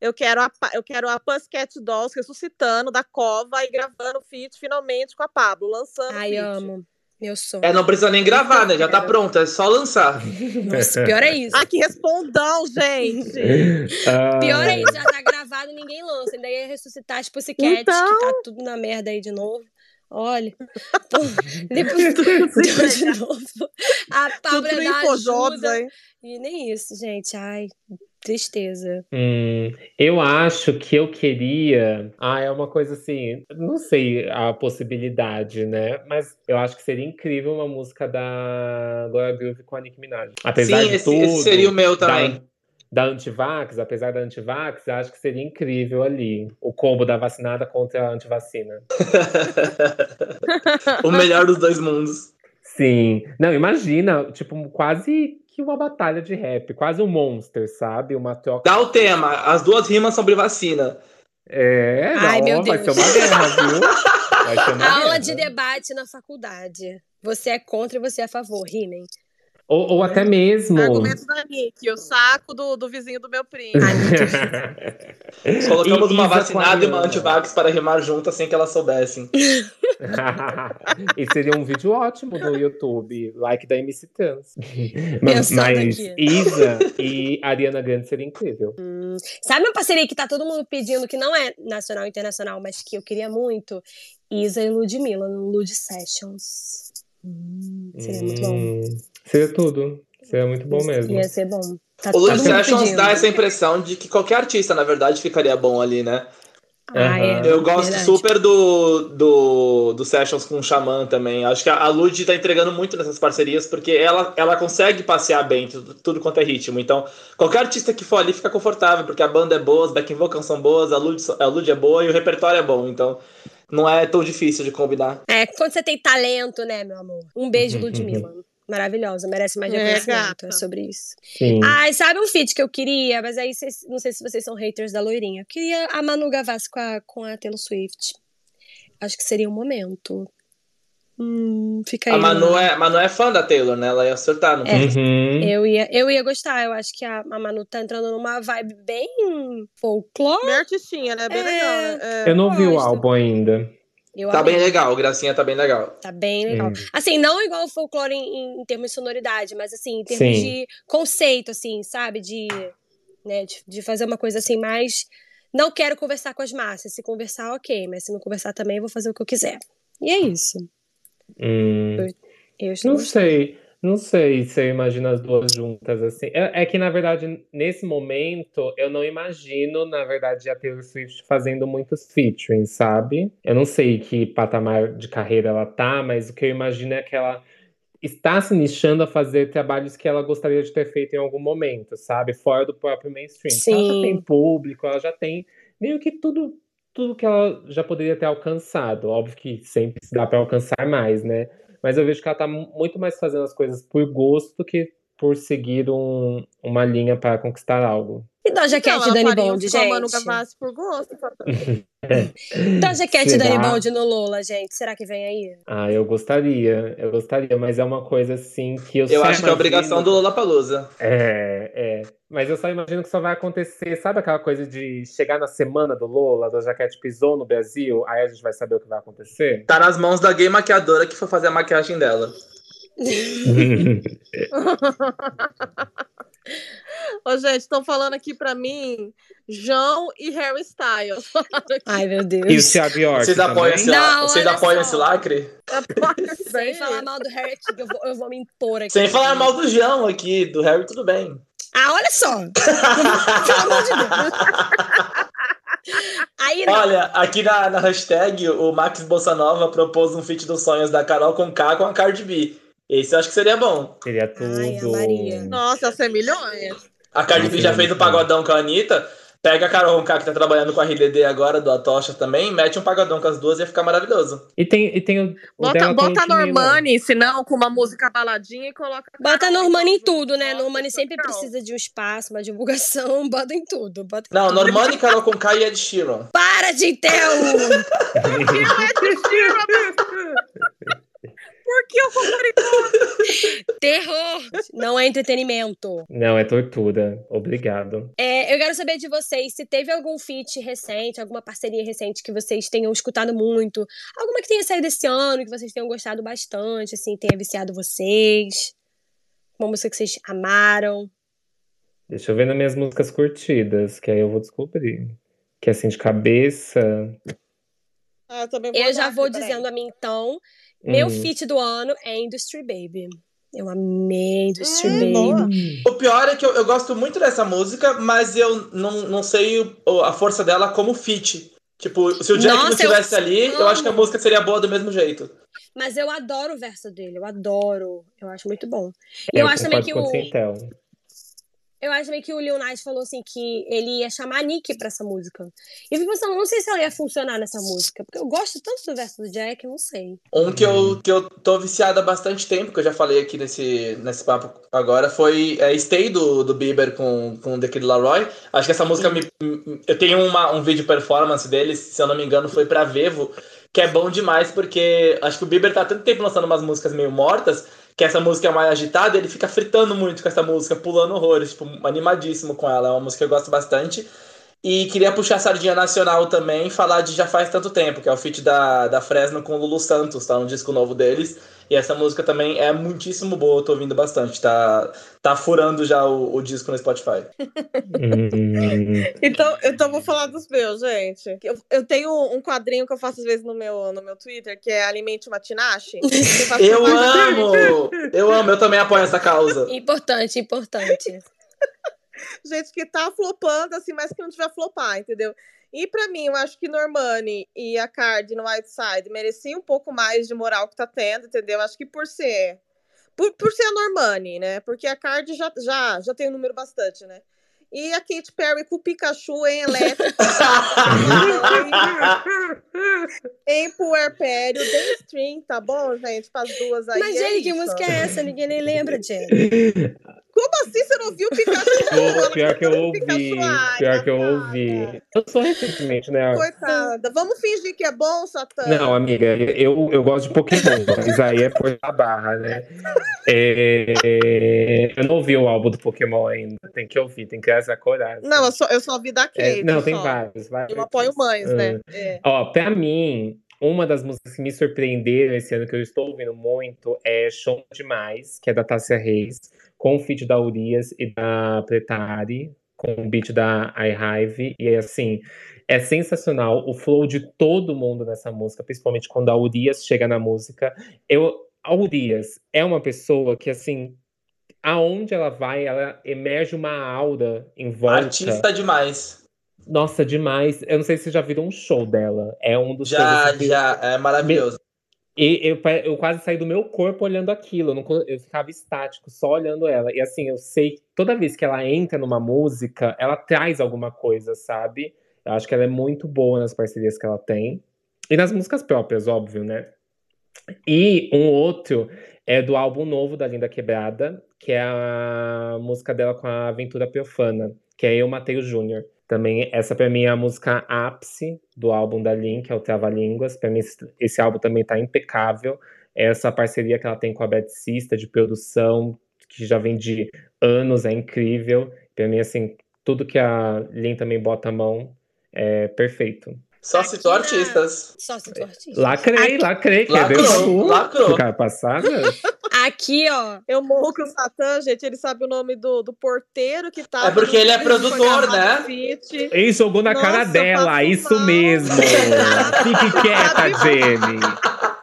Eu quero a, eu quero a Pussycat Dolls ressuscitando da cova e gravando feat finalmente com a Pablo, lançando Ai, feat. amo. Meu sonho. É, não precisa nem gravar, né? Já tá pronto, é só lançar. Nossa, pior é isso. Ah, que respondão, gente! Ah, Pior é isso, já tá gravado e ninguém lança. Ainda ia ressuscitar as Pussycats, Então. que tá tudo na merda aí de novo. Olha. Pô, depois (laughs) tudo de novo. A dá Infojobs ajuda. aí. E nem isso, gente. Ai, tristeza. Hum, eu acho que eu queria. Ah, é uma coisa assim. Não sei a possibilidade, né? Mas eu acho que seria incrível uma música da Gloria Groove com a Nicki Minaj. Apesar Sim, de esse, tudo. esse seria o meu da, também. da Antivax, apesar da Antivax, eu acho que seria incrível ali. O combo da vacinada contra a antivacina. (laughs) o melhor dos dois mundos. Sim. Não, imagina, tipo, quase que uma batalha de rap, quase um monster, sabe? Uma troca. Dá o tema, as duas rimas sobre vacina. É, Ai, não, meu vai Deus. ser uma guerra, viu? Vai ser uma (laughs) Aula guerra. de debate na faculdade. Você é contra e você é a favor, rimem. Ou, ou até mesmo. Argumento da Nick, o saco do, do vizinho do meu primo. Deus. Colocamos E uma vacinada e uma antivax para rimar juntas sem que elas soubessem. (laughs) e seria um vídeo ótimo no YouTube, like da MC Trans. (laughs) mas mas. Isa e Ariana Grande seria incrível. Sabe uma parceria que tá todo mundo pedindo, que não é nacional e internacional, mas que eu queria muito? Isa e Ludmilla no Lud Sessions. Hum, seria muito bom. Seria tudo. Seria muito bom mesmo. Ia ser bom. Tá O mundo Sessions dá essa impressão de que qualquer artista, na verdade, ficaria bom ali, né? Ah, é, Aham. Eu gosto verdade. super do, do, do Sessions com o Xamã também. Acho que a, Lud tá entregando muito nessas parcerias, porque ela, ela consegue passear bem tudo, tudo quanto é ritmo. Então, qualquer artista que for ali fica confortável, porque a banda é boa, os backing vocals são boas, a Lud, a Lud é boa e o repertório é bom. Então, não é tão difícil de combinar. É, quando você tem talento, né, meu amor? Um beijo, Ludmilla. (laughs) Maravilhosa, merece mais É, reconhecimento. gata. É sobre isso. Sim. Ai, sabe um feat que eu queria? Mas aí vocês- não sei se vocês são haters da loirinha. Eu queria a Manu Gavassi com a, com a Taylor Swift. Acho que seria um momento. Hum, fica aí. A Manu né? é, a Manu é fã da Taylor, né? Ela ia acertar no É. Uhum. Eu ia, eu ia gostar. Eu acho que a, a Manu tá entrando numa vibe bem folclore. Bem artistinha, né? Bem É. legal, né? É. Eu não vi o gosto. álbum ainda. Eu Tá amei. bem legal, Gracinha tá bem legal. Tá bem legal. Hum. Assim, não igual o folclore em, em termos de sonoridade, mas assim, em termos Sim. de conceito, assim, sabe? De, né, de, de fazer uma coisa assim mais. Não quero conversar com as massas. Se conversar, ok, mas se não conversar também, eu vou fazer o que eu quiser. E é isso. Hum. Eu estou Não sei, não sei se eu imagino as duas juntas assim. É, é que, na verdade, nesse momento, eu não imagino, na verdade, a Taylor Swift fazendo muitos featuring, sabe? Eu não sei que patamar de carreira ela tá, mas o que eu imagino é que ela está se nichando a fazer trabalhos que ela gostaria de ter feito em algum momento, sabe? Fora do próprio mainstream. Porque Ela já Sim. tem público, ela já tem meio que tudo. Tudo que ela já poderia ter alcançado. Óbvio que sempre se dá para alcançar mais, né? Mas eu vejo que ela tá mu- muito mais fazendo as coisas por gosto do que por seguir um- uma linha para conquistar algo. E Doja Cat e Dani Bond, a Manu gente? Gavassi por gosto. Doja (laughs) Cat e? Dani Bond no Lola, gente. Será que vem aí? Ah, eu gostaria, eu gostaria, mas é uma coisa assim que eu Eu só acho que é imagino- obrigação do Lollapalooza. É, é. Mas eu só imagino que só vai acontecer, sabe aquela coisa de chegar na semana do Lola, da Jaquete pisou no Brasil, aí a gente vai saber o que vai acontecer? Tá nas mãos da gay maquiadora que foi fazer a maquiagem dela. (laughs) (laughs) Ô, gente, estão falando aqui pra mim João e Harry Styles. (laughs) Ai, meu e o Deus. Thiago York Vocês apoiam, esse, Não, vocês apoiam esse lacre? (laughs) Sem falar mal do Harry, eu vou, eu vou me impor aqui. Sem falar mal do João aqui, do Harry, tudo bem. Ah, olha só! (laughs) Pelo amor de Deus. Aí não. Olha, aqui na, na hashtag, o Max Bossanova propôs um feat dos sonhos da Carol com K com a Cardi B. Esse eu acho que seria bom. Seria tudo. Ai, a. Nossa, ser milhões. A Cardi B já é fez o bom. pagodão com a Anitta. Pega a Carol Roncar, que tá trabalhando com a RDD agora, do Atocha também, mete um pagadão com as duas e ia ficar maravilhoso. E tem, e tem o, o Bota, bota a. Normani, se não, com uma música baladinha e coloca. Bota Carol Normani em tudo, né? Normani sempre total. precisa de um espaço, uma divulgação. (laughs) Bota em tudo. Bota em Não, tudo. Normani, Carol Conká e Ed Sheeran. Para, Gintel! Por (laughs) que eu comprei? Terror! Não é entretenimento. Não, é tortura. Obrigado. É, eu quero saber de vocês se teve algum feat recente, alguma parceria recente que vocês tenham escutado muito, alguma que tenha saído esse ano, que vocês tenham gostado bastante, assim, tenha viciado vocês, uma música que vocês amaram. Deixa eu ver nas minhas músicas curtidas, que aí eu vou descobrir. Que assim, de cabeça. Ah, eu também vou Eu já aqui, vou dizendo a mim então. Meu hum. feat do ano é Industry Baby. Eu amei Industry Hum, Baby. boa. O pior é que eu, eu gosto muito dessa música, mas eu não, não sei o- a força dela como feat. Tipo, se o Jack não Nossa, eu estivesse ali, eu acho que a amo. música seria boa do mesmo jeito. Mas eu adoro o verso dele, eu adoro. Eu acho muito bom. E É, eu acho também que o. Sintel. Eu acho também que o Lil Nas falou assim que ele ia chamar a Nick pra essa música. E eu fico pensando, não sei se ela ia funcionar nessa música, porque eu gosto tanto do verso do Jack, eu não sei. Um que eu, que eu tô viciado há bastante tempo, que eu já falei aqui nesse, nesse papo agora, foi é, Stay do, do Bieber com, com The Kid Laroi. Acho que essa música me. Eu tenho uma, um vídeo performance deles, se eu não me engano, foi pra Vevo, que é bom demais, porque acho que o Bieber tá há tanto tempo lançando umas músicas meio mortas, que essa música é mais agitada, ele fica fritando muito com essa música, pulando horrores, tipo, animadíssimo com ela. É uma música que eu gosto bastante. E queria puxar a sardinha nacional também, falar de Já Faz Tanto Tempo, que é o feat da, da Fresno com o Lulu Santos, tá? Um disco novo deles. E essa música também é muitíssimo boa, eu tô ouvindo bastante. Tá, tá furando já o, o disco no Spotify. (laughs) Então, então vou falar dos meus, gente. Eu, eu tenho um quadrinho que eu faço às vezes no meu, no meu Twitter, que é Alimente uma Tinashe. (laughs) Eu Eu amo! Eu amo, eu também apoio essa causa. Importante, importante. (laughs) Gente que tá flopando, assim, mas que não tiver flopar, entendeu? E pra mim, eu acho que Normani e a Card no Whiteside mereciam um pouco mais de moral que tá tendo, entendeu? Acho que por ser. Por, por ser a Normani, né? Porque a Card já, já, já tem um número bastante, né? E a Katy Perry com o Pikachu em elétrico, (laughs) em puerpério, Stream, tá bom, gente? Para as duas aí. Mas, é Jenny, que música é essa? Ninguém nem lembra, Jenny. (laughs) Como assim você não viu o Pikachu? Pô, pior que eu ouvi. Pikachu, Pior que eu ouvi. Eu sou recentemente, né? Coitada. Vamos fingir que é bom, Satã? Não, amiga, eu, eu gosto de Pokémon, mas aí é por a barra, né? É, eu não ouvi o álbum do Pokémon ainda. Tem que ouvir, tem que criar essa coragem. Não, eu só, eu só vi da Kate. É, não, tem só. vários, vários. Eu apoio mães, Ah. né? É. Ó, pra mim, uma das músicas que me surpreenderam esse ano, que eu estou ouvindo muito, é Show Demais, que é da Tássia Reis, com o feat da Urias e da Pretari, com o beat da iHive. E assim, é sensacional o flow de todo mundo nessa música, principalmente quando a Urias chega na música. Eu, a Urias é uma pessoa que, assim, aonde ela vai, ela emerge uma aura em volta. Artista demais. Nossa, demais. Eu não sei se vocês já viram um show dela. É um dos shows Já, assim, já, é maravilhoso. E eu, eu quase saí do meu corpo olhando aquilo. Eu, não eu ficava estático, só olhando ela. E assim, eu sei que toda vez que ela entra numa música, ela traz alguma coisa, sabe? Eu acho que ela é muito boa nas parcerias que ela tem. E nas músicas próprias, óbvio, né? E um outro é do álbum novo da Linda Quebrada, que é a música dela com a Aventura Profana, que é Eu Matei o Júnior. Também, essa pra mim é a música ápice do álbum da Lin, que é o Trava Línguas. Pra mim, esse, álbum também tá impecável. Essa parceria que ela tem com a Bad de produção, que já vem de anos, é incrível. Pra mim, assim, tudo que a Lin também bota a mão é perfeito. Só Aqui citou na- artistas. Só se tu artista. Lacrei, lacrei. Quer ver o lacrou. do cara passada? Aqui, ó. Eu morro que o Satã, gente, ele sabe o nome do, do porteiro que tá. É porque ele é produtor, né? Ele jogou na cara Nossa, dela, passo isso mal. mesmo. (laughs) Fique quieta, Jenny.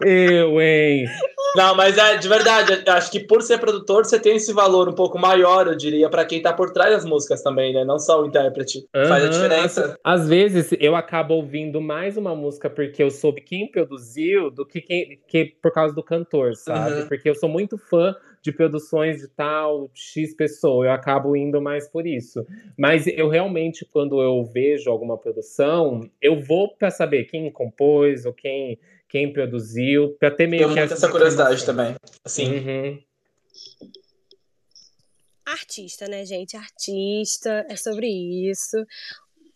Eu, hein? Não, mas é de verdade, acho que por ser produtor, você tem esse valor um pouco maior, eu diria, pra quem tá por trás das músicas também, né? Não só o intérprete. Faz a diferença. Às, às vezes eu acabo ouvindo mais uma música porque eu soube quem produziu do que, quem, que por causa do cantor, sabe? Uhum. Porque eu sou muito fã de produções de tal X pessoa, eu acabo indo mais por isso. Mas eu realmente, quando eu vejo alguma produção, eu vou para saber quem compôs ou quem, quem produziu, para ter meio Tenho que muito essa curiosidade também. Assim, Uhum. Artista, né, gente? Artista, é sobre isso.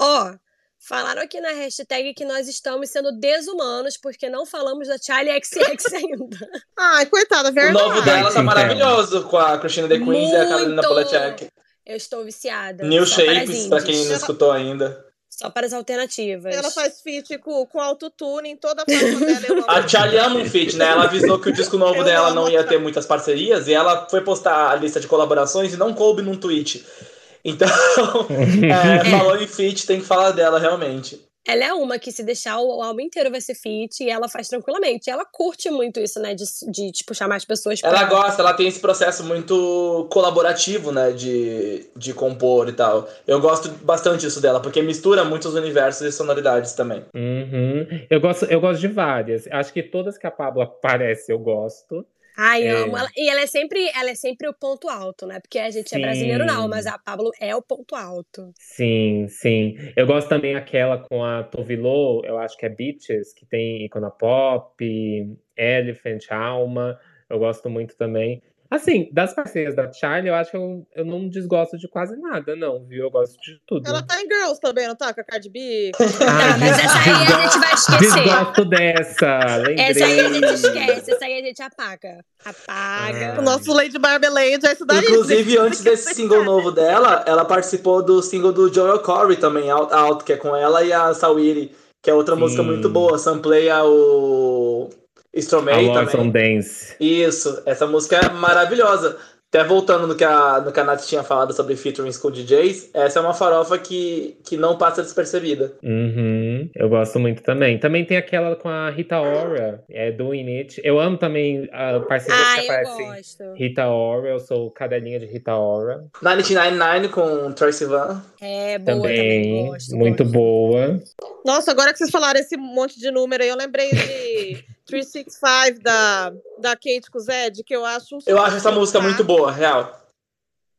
Ó, falaram aqui na hashtag que nós estamos sendo desumanos porque não falamos da Charlie XX (laughs) ainda. Ai, coitada, o verdade. novo dela tá Sim, maravilhoso com a Christina The Queens e a Carolina Muito! Polachek. Eu estou viciada. New Shapes, pra quem não escutou ainda. Só para as alternativas. Ela faz feat com, com autotune em toda a faixa dela. Amo. A Charlie ama um feat, né? Ela avisou que o disco novo Eu dela não ia ter muitas parcerias e ela foi postar a lista de colaborações e não coube num tweet. Então, (laughs) é, (laughs) falou em feat, tem que falar dela realmente. Ela é uma que se deixar o álbum inteiro vai ser feat e ela faz tranquilamente. E ela curte muito isso, né? De, de tipo, chamar as pessoas pra... Ela gosta, ela tem esse processo muito colaborativo, né? De, de compor e tal. Eu gosto bastante disso dela, porque mistura muitos universos e sonoridades também. Uhum. Eu, gosto, eu gosto de várias. Acho que todas que a Pablo aparece eu gosto. Ai, É. amo. Ela, e ela é sempre ela é sempre o ponto alto, né? Porque a gente é Sim. brasileiro, não, mas a Pablo é o ponto alto. Sim, sim. Eu gosto também aquela com a Tovilô, eu acho que é Beaches, que tem Icona Pop, Elephant, Alma. Eu gosto muito também. Assim, das parceiras da Charlie, eu acho que eu, eu não desgosto de quase nada, não, viu? Eu gosto de tudo. Ela tá em Girls também, não tá? Com a Cardi B? Tá, mas essa aí a gente vai esquecer. Desgosto dessa, lembrei. Essa aí a gente esquece, essa aí a gente apaga. Apaga. Ah. O nosso Lady Marmalade é isso daí. Inclusive, antes desse single novo dela, ela participou do single do Joel Corey também, Out, Out, que é com ela e a Sawiri, que é outra Sim. música muito boa. Sampleia o Stromae também. Dance. Isso, essa música é maravilhosa. Até voltando no que a, no que a Nath tinha falado sobre featurings com DJs, essa é uma farofa que, que não passa despercebida. Uhum, eu gosto muito também. Também tem aquela com a Rita Ora, é Doing It. Eu amo também a parceria Ah, que eu aparece. gosto. Rita Ora, eu sou cadelinha de Rita Ora. 1999 com Troy Sivan. É boa também, Também, gosto. muito gosto. boa. Nossa, agora que vocês falaram esse monte de número aí, eu lembrei de 365 da, da Kate com o Zed, que eu acho um Eu acho essa música tá? muito boa, real.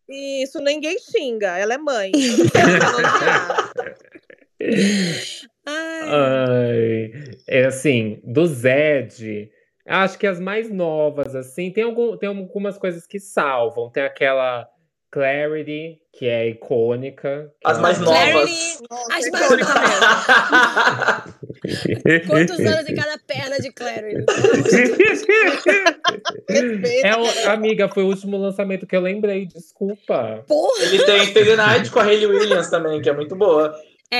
E isso ninguém xinga, ela é mãe. Ai, (laughs) Ai, é assim, do Zed, acho que as mais novas, assim, tem, algum, tem algumas coisas que salvam. Tem aquela Clarity, que é icônica. que As ela- mais novas. Clarity, Nossa, As é mais novas. mesmo. quantos anos em cada perna de? Respeita, É, o- amiga, foi o último lançamento que eu lembrei, desculpa. Porra! Ele tem the Night com a Hayley Williams também, que é muito boa. É,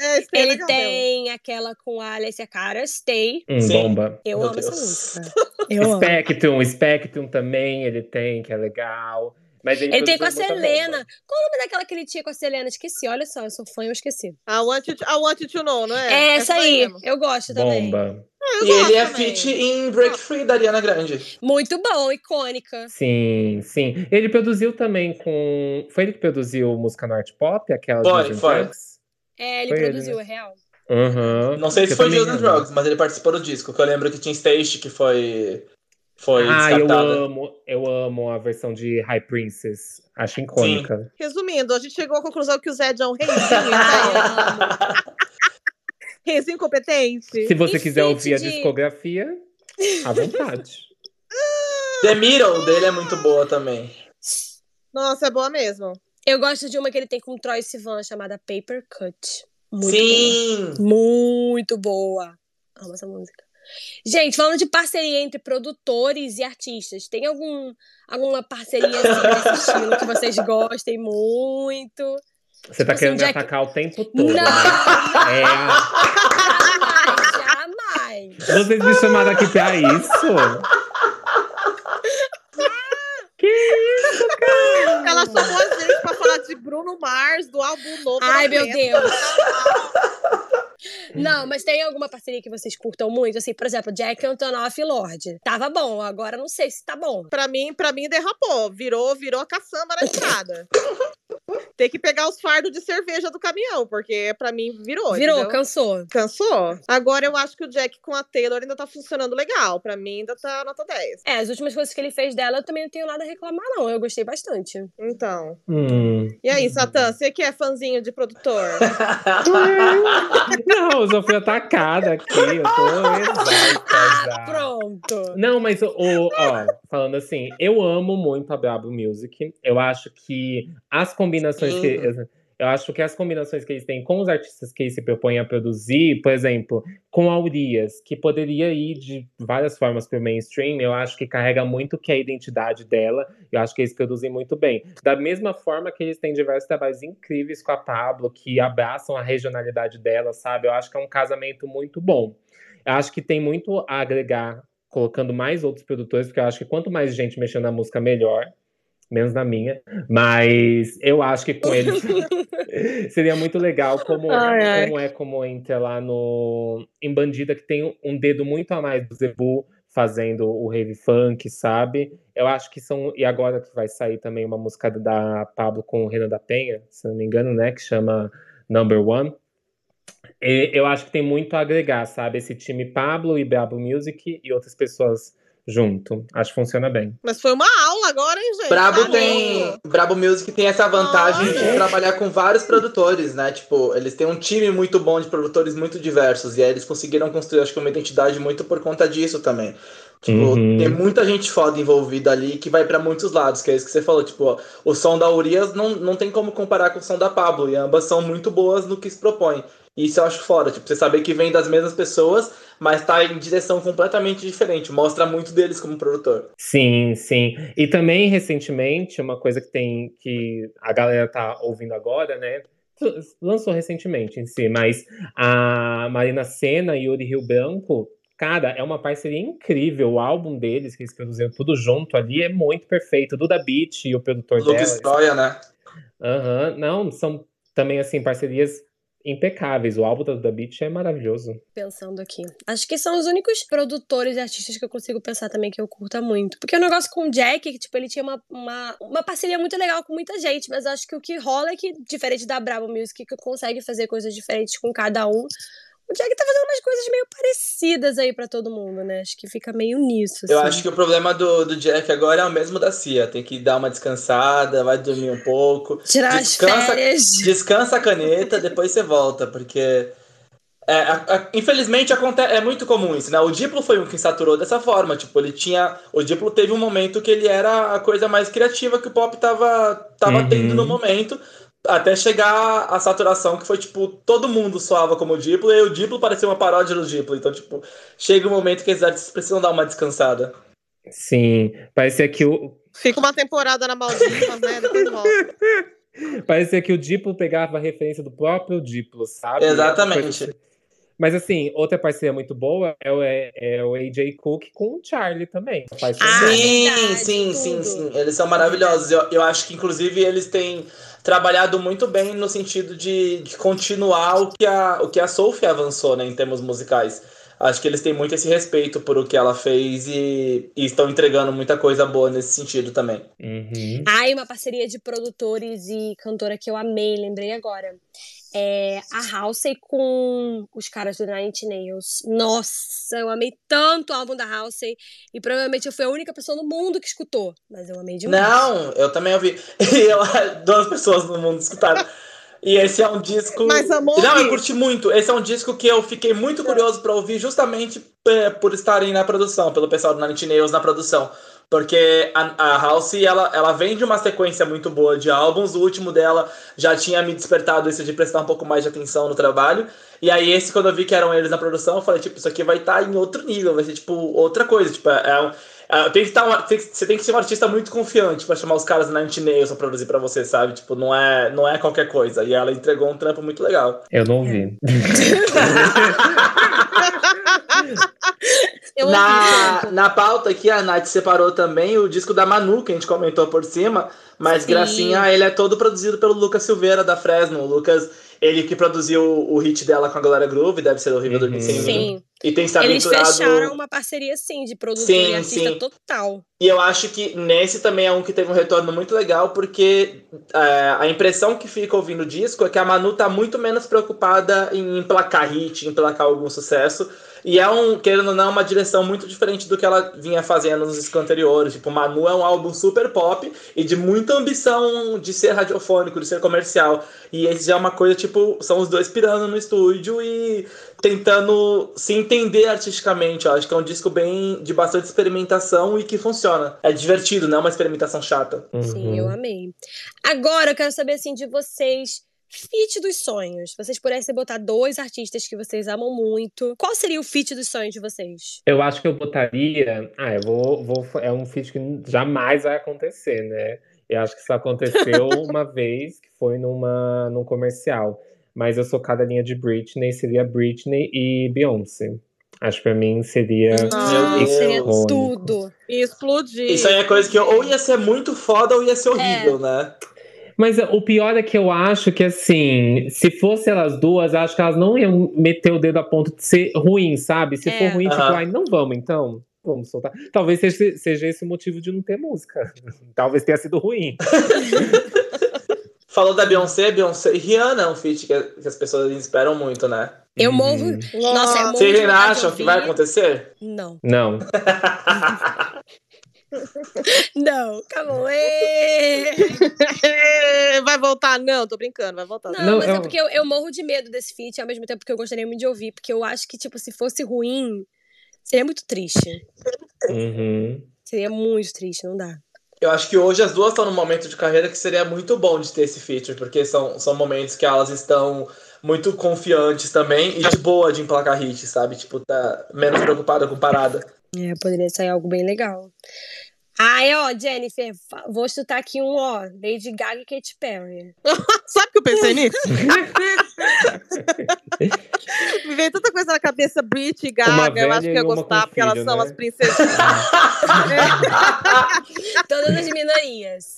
É, é ele legal tem aquela com a Alessia Cara, Stay. Hum, Sim. bomba. Eu Meu amo essa Deus. música. Eu amo. Spectrum, Spectrum também ele tem, que é legal. Mas ele, Ele tem com a Selena. bomba. Qual o nome daquela que ele tinha com a Selena? Esqueci, olha só, eu sou fã, eu esqueci. I want, you want you to know, não é? É essa aí, mesmo. eu gosto também. Bomba. Eu E ele é também. feat em Break Free da Ariana Grande. Muito bom, icônica. Sim, sim. Ele produziu também com. Foi ele que produziu música no art pop? Aquela Foi, foi. Drugs? É, ele Foi ele, produziu, né? é real. Aham. Não sei se foi and amo. Drugs, mas ele participou do disco. Que eu lembro que tinha Stage que foi, foi Ah, eu descartada. amo, eu amo a versão de High Princess. Acho icônica. Resumindo, a gente chegou à conclusão que o Zed é um reizinho, né? Ai, (laughs) reizinho competente. Se você E quiser ouvir a de- discografia, à vontade. The Middle dele é muito boa também. Nossa, é boa mesmo. Eu gosto de uma que ele tem com o Troy Sivan, chamada Paper Cut. Muito Sim! boa. Muito boa. Amo essa música. Gente, falando de parceria entre produtores e artistas, tem algum, alguma parceria assim, desse estilo que vocês gostem muito? Você tá Tipo querendo assim, me atacar o tempo todo, Não, né? É jamais, jamais. Vocês me chamaram aqui pra isso? Ela chamou a gente pra falar de Bruno Mars, do álbum novo. Ai, meu. Deus. (laughs) Não, mas tem alguma parceria que vocês curtam muito? Assim, por exemplo, Jack Antonoff e Lorde. Tava bom, agora não sei se tá bom. Pra mim, pra mim, derrapou. Virou, virou a caçamba na estrada. (laughs) ter que pegar os fardos de cerveja do caminhão, porque pra mim virou. Virou, entendeu? cansou. Cansou. Agora eu acho que o Jack com a Taylor ainda tá funcionando legal. Pra mim ainda tá nota 10. É, as últimas coisas que ele fez dela eu também não tenho nada a reclamar, não. Eu gostei bastante. Então. Hum. E aí, Satã, você que é fãzinho de produtor? (laughs) Não, eu já fui atacada aqui. Eu tô exausta Ah, (laughs) pronto. Não, mas o, o- ó, falando assim, eu amo muito a Brabo Music. Eu acho que as combinações Sim. que. Eu acho que as combinações que eles têm com os artistas que eles se propõem a produzir, por exemplo, com a Urias, que poderia ir de várias formas para o mainstream, eu acho que carrega muito que é a identidade dela. Eu acho que eles produzem muito bem. Da mesma forma que eles têm diversos trabalhos incríveis com a Pablo, que abraçam a regionalidade dela, sabe? Eu acho que é um casamento muito bom. Eu acho que tem muito a agregar colocando mais outros produtores, porque eu acho que quanto mais gente mexendo na música, melhor. Menos na minha. Mas eu acho que com eles (laughs) (laughs) seria muito legal, como, Ai, ai. como é como entra lá no em Bandida, que tem um dedo muito a mais do Zebu fazendo o rave funk, sabe? Eu acho que são. E agora que vai sair também uma música da Pablo com o Renan da Penha, se não me engano, né? Que chama Number One. E eu acho que tem muito a agregar, sabe? Esse time Pablo e Brabo Music e outras pessoas junto. Acho que funciona bem. Mas foi uma aula agora, hein, gente? Brabo Tá tem. Brabo Music tem essa vantagem de Olha. trabalhar com vários produtores, né? Tipo, eles têm um time muito bom de produtores muito diversos. E aí eles conseguiram construir, acho que, uma identidade muito por conta disso também. Tipo, Uhum. tem muita gente foda envolvida ali que vai pra muitos lados, que é isso que você falou. Tipo, ó, o som da Urias não, não tem como comparar com o som da Pablo. E ambas são muito boas no que se propõe. E isso eu acho foda. Tipo, você saber que vem das mesmas pessoas, mas tá em direção completamente diferente. Mostra muito deles como produtor. Sim, sim. E também, recentemente, uma coisa que tem que a galera tá ouvindo agora, né? Lançou recentemente em si, mas a Marina Senna e Yuri Rio Branco, cara, é uma parceria incrível. O álbum deles, que eles produziram tudo junto ali, é muito perfeito. Duda Beat e o produtor Lucas dela. Troia, né? Aham, Não, são também, assim, parcerias impecáveis. O álbum da Duda Beat é maravilhoso. Pensando aqui. Acho que são os únicos produtores e artistas que eu consigo pensar também que eu curta muito. Porque o negócio com o Jack, tipo, ele tinha uma, uma, uma parceria muito legal com muita gente, mas acho que o que rola é que, diferente da Bravo Music, que consegue fazer coisas diferentes com cada um, o Jack tá fazendo umas coisas meio parecidas aí pra todo mundo, né? Acho que fica meio nisso. Eu assim. acho que o problema do, do Jack agora é o mesmo da Cia. Tem que dar uma descansada, vai dormir um pouco. Tirar as descansa- férias. Descansa a caneta, depois você volta, porque. é, a- a- infelizmente aconte- é muito comum isso, né? O Diplo foi um que saturou dessa forma. Tipo, ele tinha. O Diplo teve um momento que ele era a coisa mais criativa que o pop tava, tava Uhum. tendo no momento. Até chegar a saturação, que foi, tipo, todo mundo soava como o Diplo, e o Diplo parecia uma paródia do Diplo. Então, tipo, chega um momento que esses artistas precisam dar uma descansada. Sim, parecia que o, Fica uma temporada na Maldivas, né? Depois volta. (laughs) Parecia que o Diplo pegava a referência do próprio Diplo, sabe? Exatamente. É assim. Mas assim, outra parceria muito boa é o, é, é o AJ Cook com o Charlie também. Ah, sim, verdade, sim, sim, tudo. sim. Eles são maravilhosos. Eu, eu acho que, inclusive, eles têm trabalhado muito bem no sentido de, de continuar o que, a, o que a Sophie avançou, né, em termos musicais. Acho que eles têm muito esse respeito por o que ela fez e, e estão entregando muita coisa boa nesse sentido também. Uhum. Ai, uma parceria de produtores e cantora que eu amei, lembrei agora. É a Halsey com os caras do Nine Inch Nails. Nossa, eu amei tanto o álbum da Halsey. E provavelmente eu fui a única pessoa no mundo que escutou. Mas eu amei demais. Não, eu também ouvi. E (laughs) eu, duas pessoas no mundo escutaram. E esse é um disco. Mas, amor, Não, eu curti muito. Esse é um disco que eu fiquei muito curioso pra ouvir, justamente é, por estarem na produção, pelo pessoal do Nine Inch Nails na produção. Porque a, a Halsey, ela, ela vem de uma sequência muito boa de álbuns. O último dela já tinha me despertado isso de prestar um pouco mais de atenção no trabalho. E aí, esse, quando eu vi que eram eles na produção, eu falei, tipo, isso aqui vai estar em outro nível, vai ser, tipo, outra coisa. Tipo, é, um- é, tem que estar uma- tem você tem que ser um artista muito confiante pra chamar os caras Inch Nails pra produzir pra você, sabe? Tipo, não é, não é qualquer coisa. E ela entregou um trampo muito legal. Eu não ouvi. (laughs) (laughs) Eu ouvi. Na, na pauta aqui, a Nath separou também o disco da Manu, que a gente comentou por cima. Mas, Sim. Gracinha, ele é todo produzido pelo Lucas Silveira, da Fresno. O Lucas, Ele que produziu o hit dela com a Galera Groove, deve ser horrível Uhum. 2005. Sim. E tem se Eles aventurado. fecharam uma parceria, sim, de produtor Sim, e artista sim. total. E eu acho que nesse também é um que teve um retorno muito legal, porque é, a impressão que fica ouvindo o disco é que a Manu tá muito menos preocupada em emplacar hit, em emplacar algum sucesso. E é um, querendo ou não, uma direção muito diferente do que ela vinha fazendo nos discos anteriores. Tipo, Manu é um álbum super pop e de muita ambição de ser radiofônico, de ser comercial. E esse já é uma coisa, tipo, são os dois pirando no estúdio e tentando se entender artisticamente. Eu acho que é um disco bem de bastante experimentação e que funciona. É divertido, não é uma experimentação chata. Sim, Uhum. eu amei. Agora eu quero saber, assim, de vocês. Feat dos sonhos. Vocês pudessem botar dois artistas que vocês amam muito, qual seria o feat dos sonhos de vocês? Eu acho que eu botaria. Ah, eu vou, vou. É um feat que jamais vai acontecer, né? Eu acho que isso aconteceu (laughs) uma vez, que foi numa, num comercial. Mas eu sou cada linha de Britney, seria Britney e Beyoncé. Acho que pra mim seria. Nossa, Deus. seria tudo. E explodir. Isso aí é coisa que ou ia ser muito foda ou ia ser horrível, né? Mas o pior é que eu acho que, assim, se fosse elas duas, acho que elas não iam meter o dedo a ponto de ser ruim, sabe? Se É. for ruim, tipo, Aham. ai, não vamos então. Vamos soltar. Talvez seja, seja esse o motivo de não ter música. (laughs) Talvez tenha sido ruim. (laughs) Falou da Beyoncé, Beyoncé e Rihanna é um feat que, que as pessoas esperam muito, né? Eu morro. Uhum. Nossa, eu morro. Vocês ainda acham que vai acontecer? Não. Não. (laughs) Não, acabou. (laughs) Vai voltar? Não, tô brincando, vai voltar. Não, Não, mas é eu- porque eu, eu morro de medo desse feat, ao mesmo tempo que eu gostaria muito de ouvir, porque eu acho que, tipo, se fosse ruim, seria muito triste. Uhum. Seria muito triste, não dá. Eu acho que hoje as duas estão num momento de carreira que seria muito bom de ter esse feature, porque são, são momentos que elas estão muito confiantes também e de boa de emplacar hit, sabe? Tipo, tá menos preocupada com parada. É, poderia sair algo bem legal. Ai, ó, Jennifer, vou chutar aqui um, ó, Lady Gaga e Katy Perry. (laughs) Sabe que eu pensei nisso? (laughs) Me veio tanta coisa na cabeça, Brit e Gaga, eu acho que ia gostar, porque elas filho, são né? as princesas. (laughs) Todas as minorias.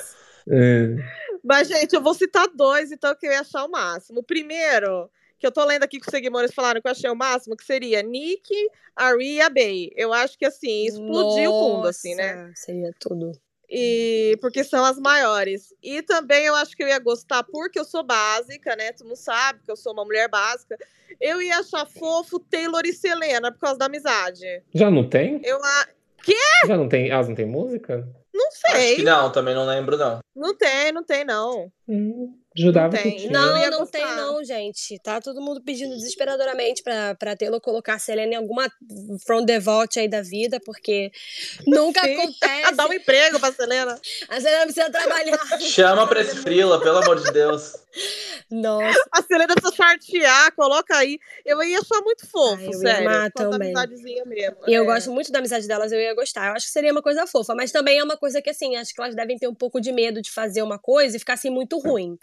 É. Mas, gente, eu vou citar dois, então, que eu ia achar o máximo. O primeiro, que eu tô lendo aqui que os seguidores falaram que eu achei o máximo, que seria Nick, Ari e a Bey. Eu acho que, assim, explodiu o mundo, assim, né? Nossa, Seria tudo. E porque são as maiores. E também eu acho que eu ia gostar, porque eu sou básica, né? Tu não sabe que eu sou uma mulher básica. Eu ia achar fofo Taylor e Selena por causa da amizade. Já não tem? Eu a- Já não tem? Elas não têm música? não Acho que sei. não, também não lembro, não. Não tem, não tem, não. Hum, jurava Não que tem. tinha. Não, Não, ia não tem não, gente. Tá todo mundo pedindo desesperadoramente pra, pra Taylor colocar a Selena em alguma From the Vault aí da vida, porque nunca Sim. acontece. (laughs) Dá um emprego pra Selena. A Selena precisa trabalhar. Chama pra esse frila, pelo amor de Deus. Nossa, A Selena precisa chartear, coloca aí. Eu ia achar muito fofo, Ai, eu ia sério. amar causa da também. amizadezinha mesmo. e eu é. gosto muito da amizade delas, eu ia gostar. Eu acho que seria uma coisa fofa, mas também é uma coisa que, assim, acho que elas devem ter um pouco de medo de fazer uma coisa e ficar assim muito ruim.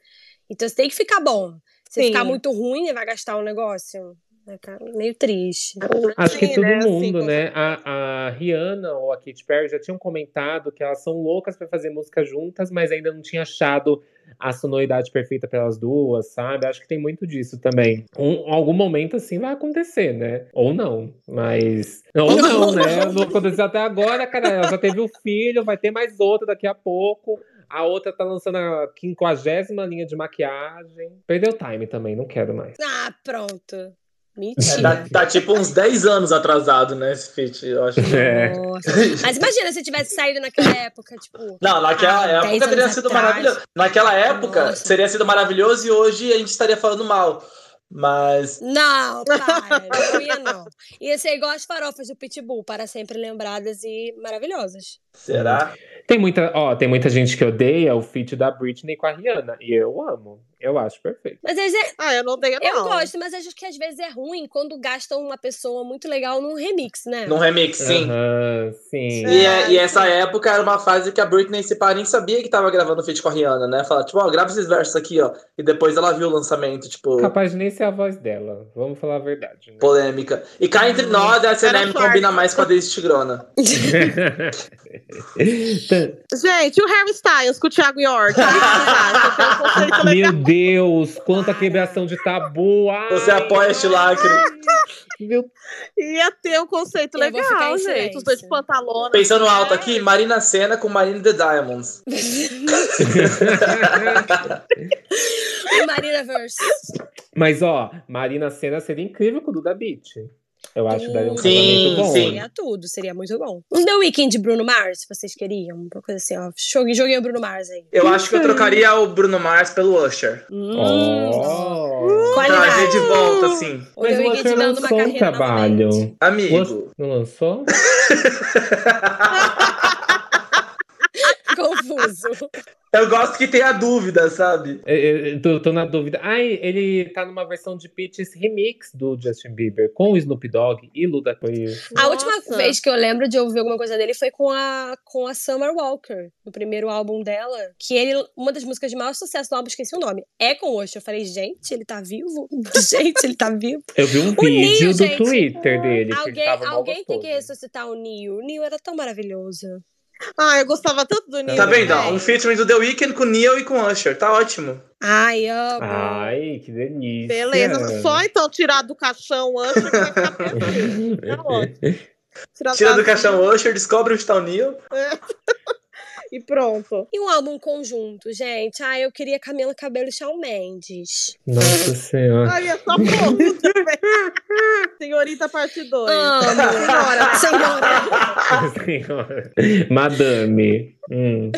Então você tem que ficar bom. Se Sim. ficar muito ruim e vai gastar um negócio, vai ficar meio triste. Acho que todo né, assim, mundo, com né? A, a Rihanna ou a Katy Perry já tinham comentado que elas são loucas pra fazer música juntas, mas ainda não tinha achado a sonoridade perfeita para elas duas, sabe? Acho que tem muito disso também. Um, algum momento assim vai acontecer, né? Ou não, mas. Ou não, né? Não aconteceu até agora, cara. Ela já teve um filho, vai ter mais outro daqui a pouco. A outra tá lançando a quinquagésima linha de maquiagem. Perdeu o time também, não quero mais. Ah, pronto. É, Mentira. tá, tá tipo uns 10 anos atrasado, né, esse feat, eu acho. (laughs) É. Nossa. Mas imagina se tivesse saído naquela época, tipo. Não, naquela Ah, época teria sido atrás. maravilhoso. Naquela época Nossa. seria sido maravilhoso e hoje a gente estaria falando mal. Mas Não, (laughs) para, não ia não. Ia ser igual as farofas do Pitbull, para sempre lembradas e maravilhosas. será? Tem muita, ó, tem muita gente que odeia o feat da Britney com a Rihanna. E eu amo. Eu acho perfeito. Mas às vezes, Ah, eu não odeio, não. eu gosto, mas acho que às vezes é ruim quando gastam uma pessoa muito legal num remix, né? Num remix, sim. Aham, sim. E, é- e essa época era uma fase que a Britney se pá, nem sabia que tava gravando feat com a Rihanna, né? Fala, tipo, ó, grava esses versos aqui, ó. E depois ela viu o lançamento, tipo, Capaz de nem ser a voz dela. Vamos falar a verdade. Né? polêmica. E cá entre nós, a SNM sorte. combina mais com a Daisy Tigrona. (laughs) Gente, o Harry Styles com o Thiago York? (laughs) Meu Deus, quanta quebração de tabu. Ai, Você apoia este lacre. Meu Ia ter um conceito legal, gente. Os dois de silêncio. pantalona. Pensando assim, alto aqui, Marina Senna com Marina The Diamonds. (laughs) Marina Verse. Mas, ó, Marina Senna seria incrível com o Duda Beat. Eu acho que daria um casamento bom. sim. Seria tudo, seria muito bom. Um The Weeknd de Bruno Mars, se vocês queriam. Uma coisa assim, ó. Joguei, joguei o Bruno Mars aí. Eu acho que eu trocaria o Bruno Mars pelo Usher. Hum, Oh. Qualidade. Trazer de volta, assim. O Mas The Weeknd dando uma lançou um carreira trabalho. novamente. Amigo. Não lançou? (laughs) Confuso. Eu gosto que tenha dúvida, sabe? É, é, tô, tô na dúvida. Ai, ele tá numa versão de Peaches remix do Justin Bieber, com o Snoop Dogg e Luda Clear. A última vez que eu lembro de ouvir alguma coisa dele foi com a, com a Summer Walker, no primeiro álbum dela. Que ele, uma das músicas de maior sucesso do álbum, esqueci o nome. É com o. Eu falei, gente, ele tá vivo? (laughs) gente, ele tá vivo. Eu vi um O vídeo Neil, do gente. Twitter dele. que ele Alguém, tava alguém tem que ressuscitar o Neil. O Neil era tão maravilhoso. Ah, eu gostava tanto do Neil. Tá vendo? velho. Um featuring do The Weeknd com Neil e com Usher. Tá ótimo. Ai, amo. Ai, que delícia. Beleza. Só então tirar do caixão antes que vai ficar perfeito. Tá ótimo. (laughs) Tirar Tira do caixão Usher, descobre onde tá o Neil. (laughs) (laughs) E pronto. E um álbum conjunto, gente. Ah, eu queria Camila Cabelo e Shawn Mendes. Nossa senhora. Ai, essa porra também. Senhorita parte 2. Amo. Senhora, senhora. (laughs) senhora. Madame. Hum.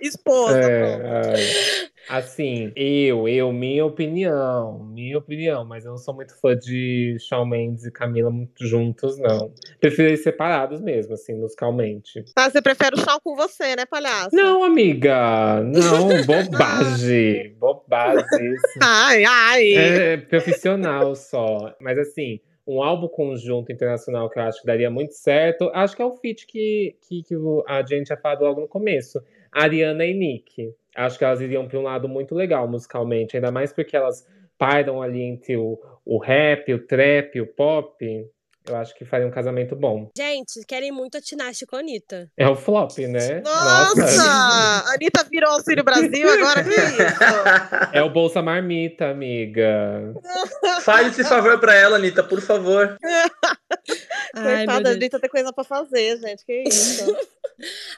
Esposa. É. Assim, eu, eu, minha opinião, minha opinião, mas eu não sou muito fã de Shawn Mendes e Camila juntos, não. Prefiro eles separados mesmo, assim, musicalmente. Ah, você prefere o chão com você, né, palhaço? Não, amiga, não, (laughs) bobagem, bobagem. isso Ai, ai. É profissional só. Mas assim, um álbum conjunto internacional que eu acho que daria muito certo, acho que é o feat que, que, que a gente tinha falado logo no começo. Ariana e Nick. Acho que elas iriam para um lado muito legal musicalmente, ainda mais porque elas pairam ali entre o, o rap, o trap, o pop. Eu acho que faria um casamento bom. Gente, querem muito a Tinashe com a Anitta. É o flop, né? Nossa! A Anitta virou Auxílio Brasil, agora que isso? (laughs) É o Bolsa Marmita, amiga. (laughs) Faz esse favor pra ela, Anitta, por favor. (laughs) Coitada, a. Anitta tem coisa pra fazer, gente. Que isso? (laughs)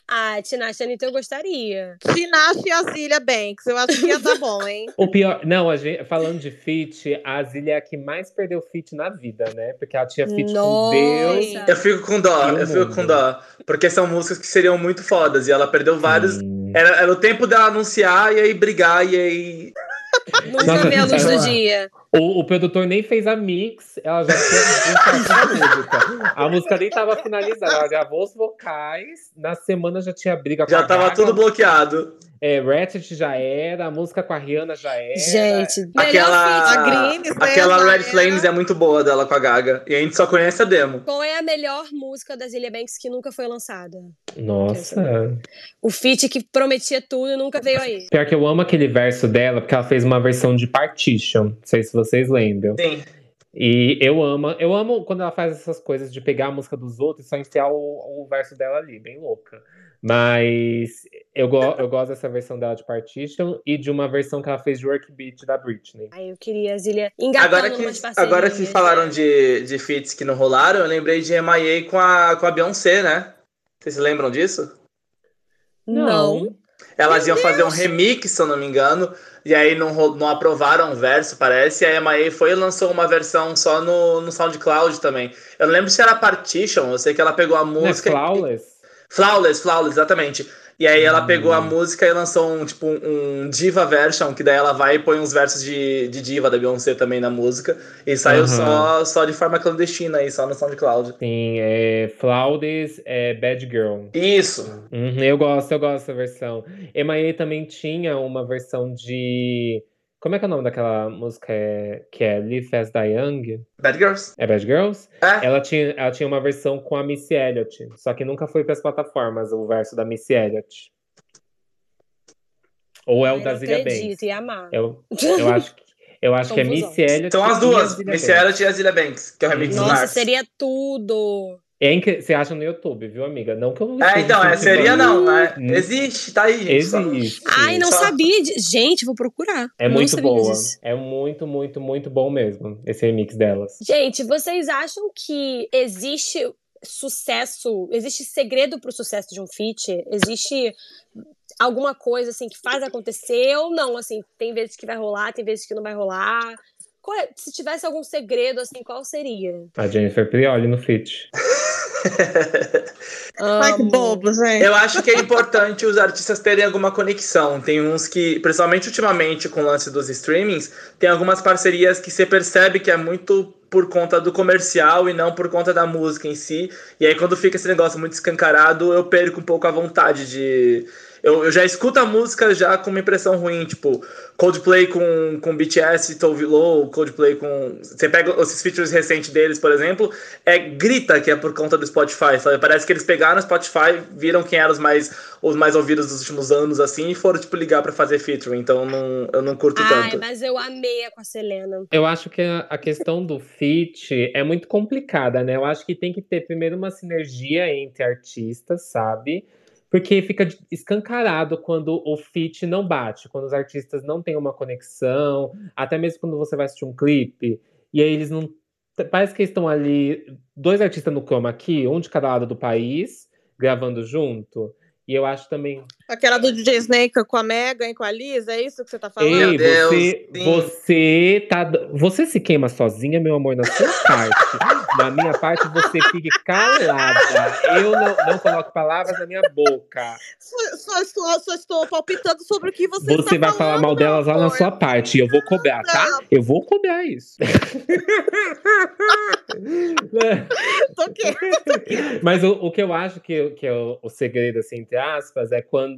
Ah, Tinashe e Anitta eu gostaria. Tinashe e a Zilia Banks. Eu acho que ia dar bom, hein? (laughs) O pior, não, a gente, falando de feat, a Zilia é a que mais perdeu feat na vida, né? Porque ela tinha feat com Nossa. Deus. Eu fico com dó, eu fico mundo? com dó. Porque são músicas que seriam muito fodas. E ela perdeu vários. Hum. Era, era o tempo dela anunciar e aí brigar e aí. Nunca Nossa, vê a luz do dia. O, o produtor nem fez a mix, ela já tinha a música. A música nem tava finalizada, ela gravou os vocais, na semana já tinha briga com Já a tava Gaga, tudo bloqueado. É, Ratchet já era, a música com a Rihanna já era. Gente, melhor Aquela. A Greens, né, aquela Red era. Flames é muito boa dela com a Gaga. E a gente só conhece a demo. Qual é a melhor música da Zilia Banks que nunca foi lançada? Nossa. O feat que prometia tudo e nunca veio aí. Pior que eu amo aquele verso dela, porque ela fez uma versão de Partition. Não sei se vocês lembram. Sim. E eu amo, eu amo quando ela faz essas coisas de pegar a música dos outros e só enfiar o, o verso dela ali, bem louca. Mas eu, go eu gosto dessa versão dela de Partition e de uma versão que ela fez de Work Beat da Britney. Aí eu queria a Zilia engatando Agora umas que, agora que falaram de, de feats que não rolaram, eu lembrei de MIA com a, com a Beyoncé, né? Vocês se lembram disso? Não. Elas iam fazer um remix, se eu não me engano, e aí não, não aprovaram o verso, parece, e a MIA foi e lançou uma versão só no, no SoundCloud também. Eu não lembro se era Partition, eu sei que ela pegou a Não é música. Flawless? Flawless, Flawless, exatamente. E aí ela Hum. pegou a música e lançou um tipo um diva version, que daí ela vai e põe uns versos de, de diva da Beyoncé também na música. E saiu Aham. só, só de forma clandestina aí, só no SoundCloud. Sim, é Flawless, é Bad Girl. Isso. Uhum, eu gosto, eu gosto dessa versão. MIA também tinha uma versão de. Como é que é o nome daquela música é, que é Live Fast Die Young? Bad Girls. É Bad Girls? É. Ela tinha, ela tinha uma versão com a Missy Elliott, só que nunca foi para as plataformas o verso da Missy Elliott. Ou é o da Zilia Banks. ia amar. Eu, eu acho que, eu acho que é Confusão. Missy Elliott. São as duas, Missy Banks. Elliott e a Zilia Banks, que é o remix do Nossa, seria tudo. É que você acha no YouTube, viu, amiga? Não que eu É, então, é, seria não, né? Existe, tá aí, gente. só não- Existe. Ai, não Só- sabia. de- Gente, vou procurar. É Não muito boa. disso. É muito, muito, muito bom mesmo, esse remix delas. Gente, vocês acham que existe sucesso, existe segredo pro sucesso de um feat? Existe alguma coisa assim que faz acontecer ou não? Assim, tem vezes que vai rolar, tem vezes que não vai rolar. Qual é- se tivesse algum segredo, assim, qual seria? A Jennifer Prioli no feat. (laughs) Ai, que bobo, gente. Eu acho que é importante os artistas terem alguma conexão. Tem uns que, principalmente ultimamente com o lance dos streamings, tem algumas parcerias que você percebe que é muito por conta do comercial e não por conta da música em si. E aí quando fica esse negócio muito escancarado, eu perco um pouco a vontade de. Eu, eu já escuto a música já com uma impressão ruim, tipo, Coldplay com, com BTS, Tove Lo, Coldplay com. Você pega esses features recentes deles, por exemplo, é grita que é por conta do Spotify, sabe? Parece que eles pegaram o Spotify, viram quem eram os mais, os mais ouvidos dos últimos anos, assim, e foram, tipo, ligar pra fazer featuring. Então não, eu não curto Ai, tanto. mas eu amei a com a Selena. Eu acho que a, a questão do feat é muito complicada, né? Eu acho que tem que ter primeiro uma sinergia entre artistas, sabe? Porque fica escancarado quando o feat não bate, quando os artistas não têm uma conexão, até mesmo quando você vai assistir um clipe, e aí eles não. Parece que estão ali, dois artistas no chroma aqui, um de cada lado do país, gravando junto. E eu acho também. Aquela do DJ Snake com a Megan e com a Lisa, é isso que você tá falando? Meu Ei, Deus, você, sim. você tá. Você se queima sozinha, meu amor, na sua parte. na minha parte, você fique calada. Eu não, não coloco palavras na minha boca. Só, só estou, só estou palpitando sobre o que você, Você está vai falar falando, mal meu delas lá na sua parte. E eu vou cobrar, tá? Não. Eu vou cobrar isso. (laughs) Tô quieta. Mas o, o que eu acho que, que é o, o segredo, assim, entre aspas, é quando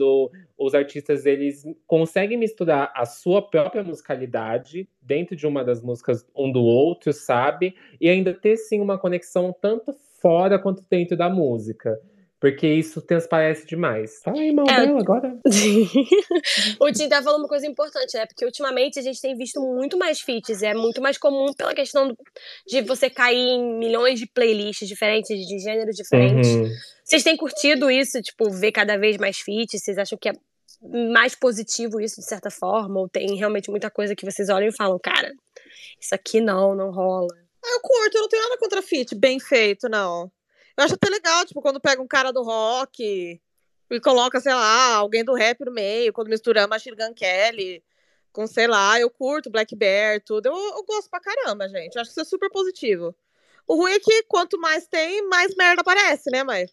os artistas eles conseguem misturar a sua própria musicalidade dentro de uma das músicas um do outro, sabe? E ainda ter sim uma conexão tanto fora quanto dentro da música. Porque isso transparece demais. Fala aí mal É, dela agora. (laughs) o Tim tá falando uma coisa importante, né? Porque ultimamente a gente tem visto muito mais feats. É muito mais comum pela questão de você cair em milhões de playlists diferentes, de gêneros diferentes. Uhum. Vocês têm curtido isso, tipo, ver cada vez mais feats? Vocês acham que é mais positivo isso, de certa forma? Ou tem realmente muita coisa que vocês olham e falam, cara, isso aqui não, não rola. Ah, eu curto, eu não tenho nada contra fit, bem feito, não. Eu acho até legal, tipo, quando pega um cara do rock e coloca, sei lá, alguém do rap no meio, quando mistura Machine Gun Kelly com, sei lá, eu curto Black Bear, tudo. Eu, eu gosto pra caramba, gente. Eu acho que isso é super positivo. O ruim é que quanto mais tem, mais merda aparece, né, mãe?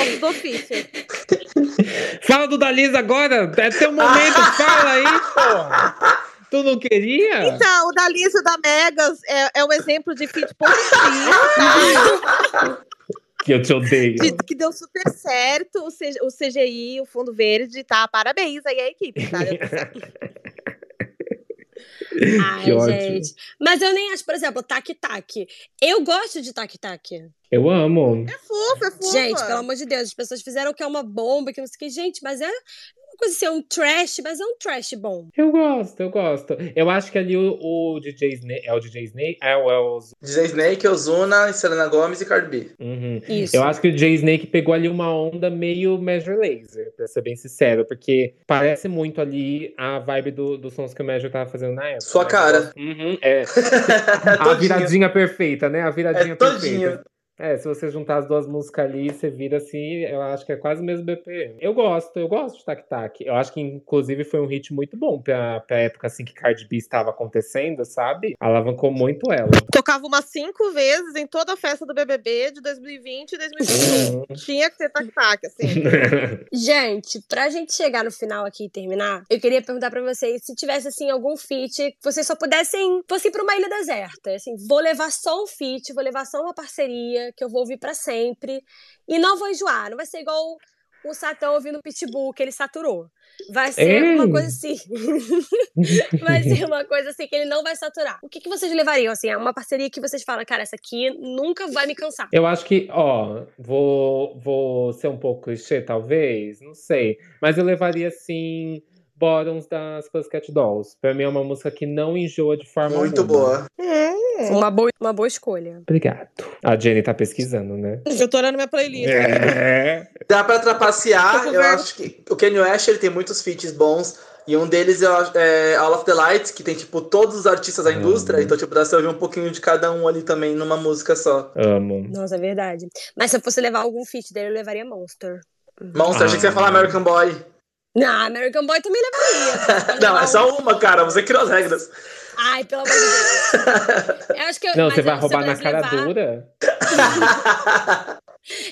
Ossos do ofício. (laughs) Fala do Dalisa agora! É teu momento, (laughs) fala aí, porra! Tu não queria? Então, o da Lisa da Megas é, é um exemplo de fit positivo, tá? Que eu te odeio. De- que deu super certo o, C- o CGI, o Fundo Verde, tá? Parabéns aí à equipe, tá? (laughs) Ai, gente. Mas eu nem acho, por exemplo, Tac Tac. Eu gosto de Tac Tac. Eu amo. É fofa, é fofa. Gente, pelo amor de Deus, as pessoas fizeram que é uma bomba, que não sei o que. Gente, mas é uma coisa assim, é um trash, mas é um trash bom. Eu gosto, eu gosto. Eu acho que ali o, o DJ Snake. É o DJ Snake? É, o- é o. DJ Snake, Ozuna, Selena Gomez e Cardi B. Uhum. Isso. Eu acho que o DJ Snake pegou ali uma onda meio Major Laser, pra ser bem sincero, porque parece muito ali a vibe do, dos sons que o Major tava fazendo na época. Sua né? cara. Uhum, é. (laughs) A viradinha perfeita, né? A viradinha É perfeita. É, se você juntar as duas músicas ali, você vira assim, eu acho que é quase o mesmo BPM. Eu gosto, eu gosto de Tac Tac. Eu acho que, inclusive, foi um hit muito bom pra, pra época assim que Cardi B estava acontecendo, sabe? Alavancou muito ela. Tocava umas cinco vezes em toda a festa do BBB de 2020 e 2021. Uhum. Tinha que ter tac-tac, assim. (laughs) Gente, pra gente chegar no final aqui e terminar, eu queria perguntar pra vocês se tivesse, assim, algum feat que vocês só pudessem, fossem pra uma ilha deserta. Assim, vou levar só um feat, vou levar só uma parceria, que eu vou ouvir pra sempre. E não vou enjoar, não vai ser igual o Satã ouvindo Pitbull, que ele saturou. Vai ser Ei! uma coisa assim. (laughs) vai ser uma coisa assim que ele não vai saturar. O que, que vocês levariam, assim? É uma parceria que vocês falam, cara, essa aqui nunca vai me cansar. Eu acho que, ó, vou, vou ser um pouco clichê, talvez, não sei. Mas eu levaria, assim, Bottoms das Pussycat Dolls. Pra mim é uma música que não enjoa de forma Muito alguma. boa. Uma boa, uma boa escolha. Obrigado. A Jenny tá pesquisando, né? Eu tô olhando minha playlist. É. Dá pra trapacear, eu acho que o Kanye West ele tem muitos feats bons. E um deles eu acho- é All of the Light, que tem, tipo, todos os artistas da Uhum. indústria. Então, tipo, dá pra você ouvir um pouquinho de cada um ali também numa música só. Amo. Nossa, é verdade. Mas se eu fosse levar algum feat dele, eu levaria Monster. Monster, achei que você ia falar American Boy. Não, American Boy também levaria. (laughs) Não, é só uma, cara. Você criou as regras. Ai, pelo amor de Deus. (laughs) Eu acho que eu, Não, você vai roubar na cara levar, dura? (laughs)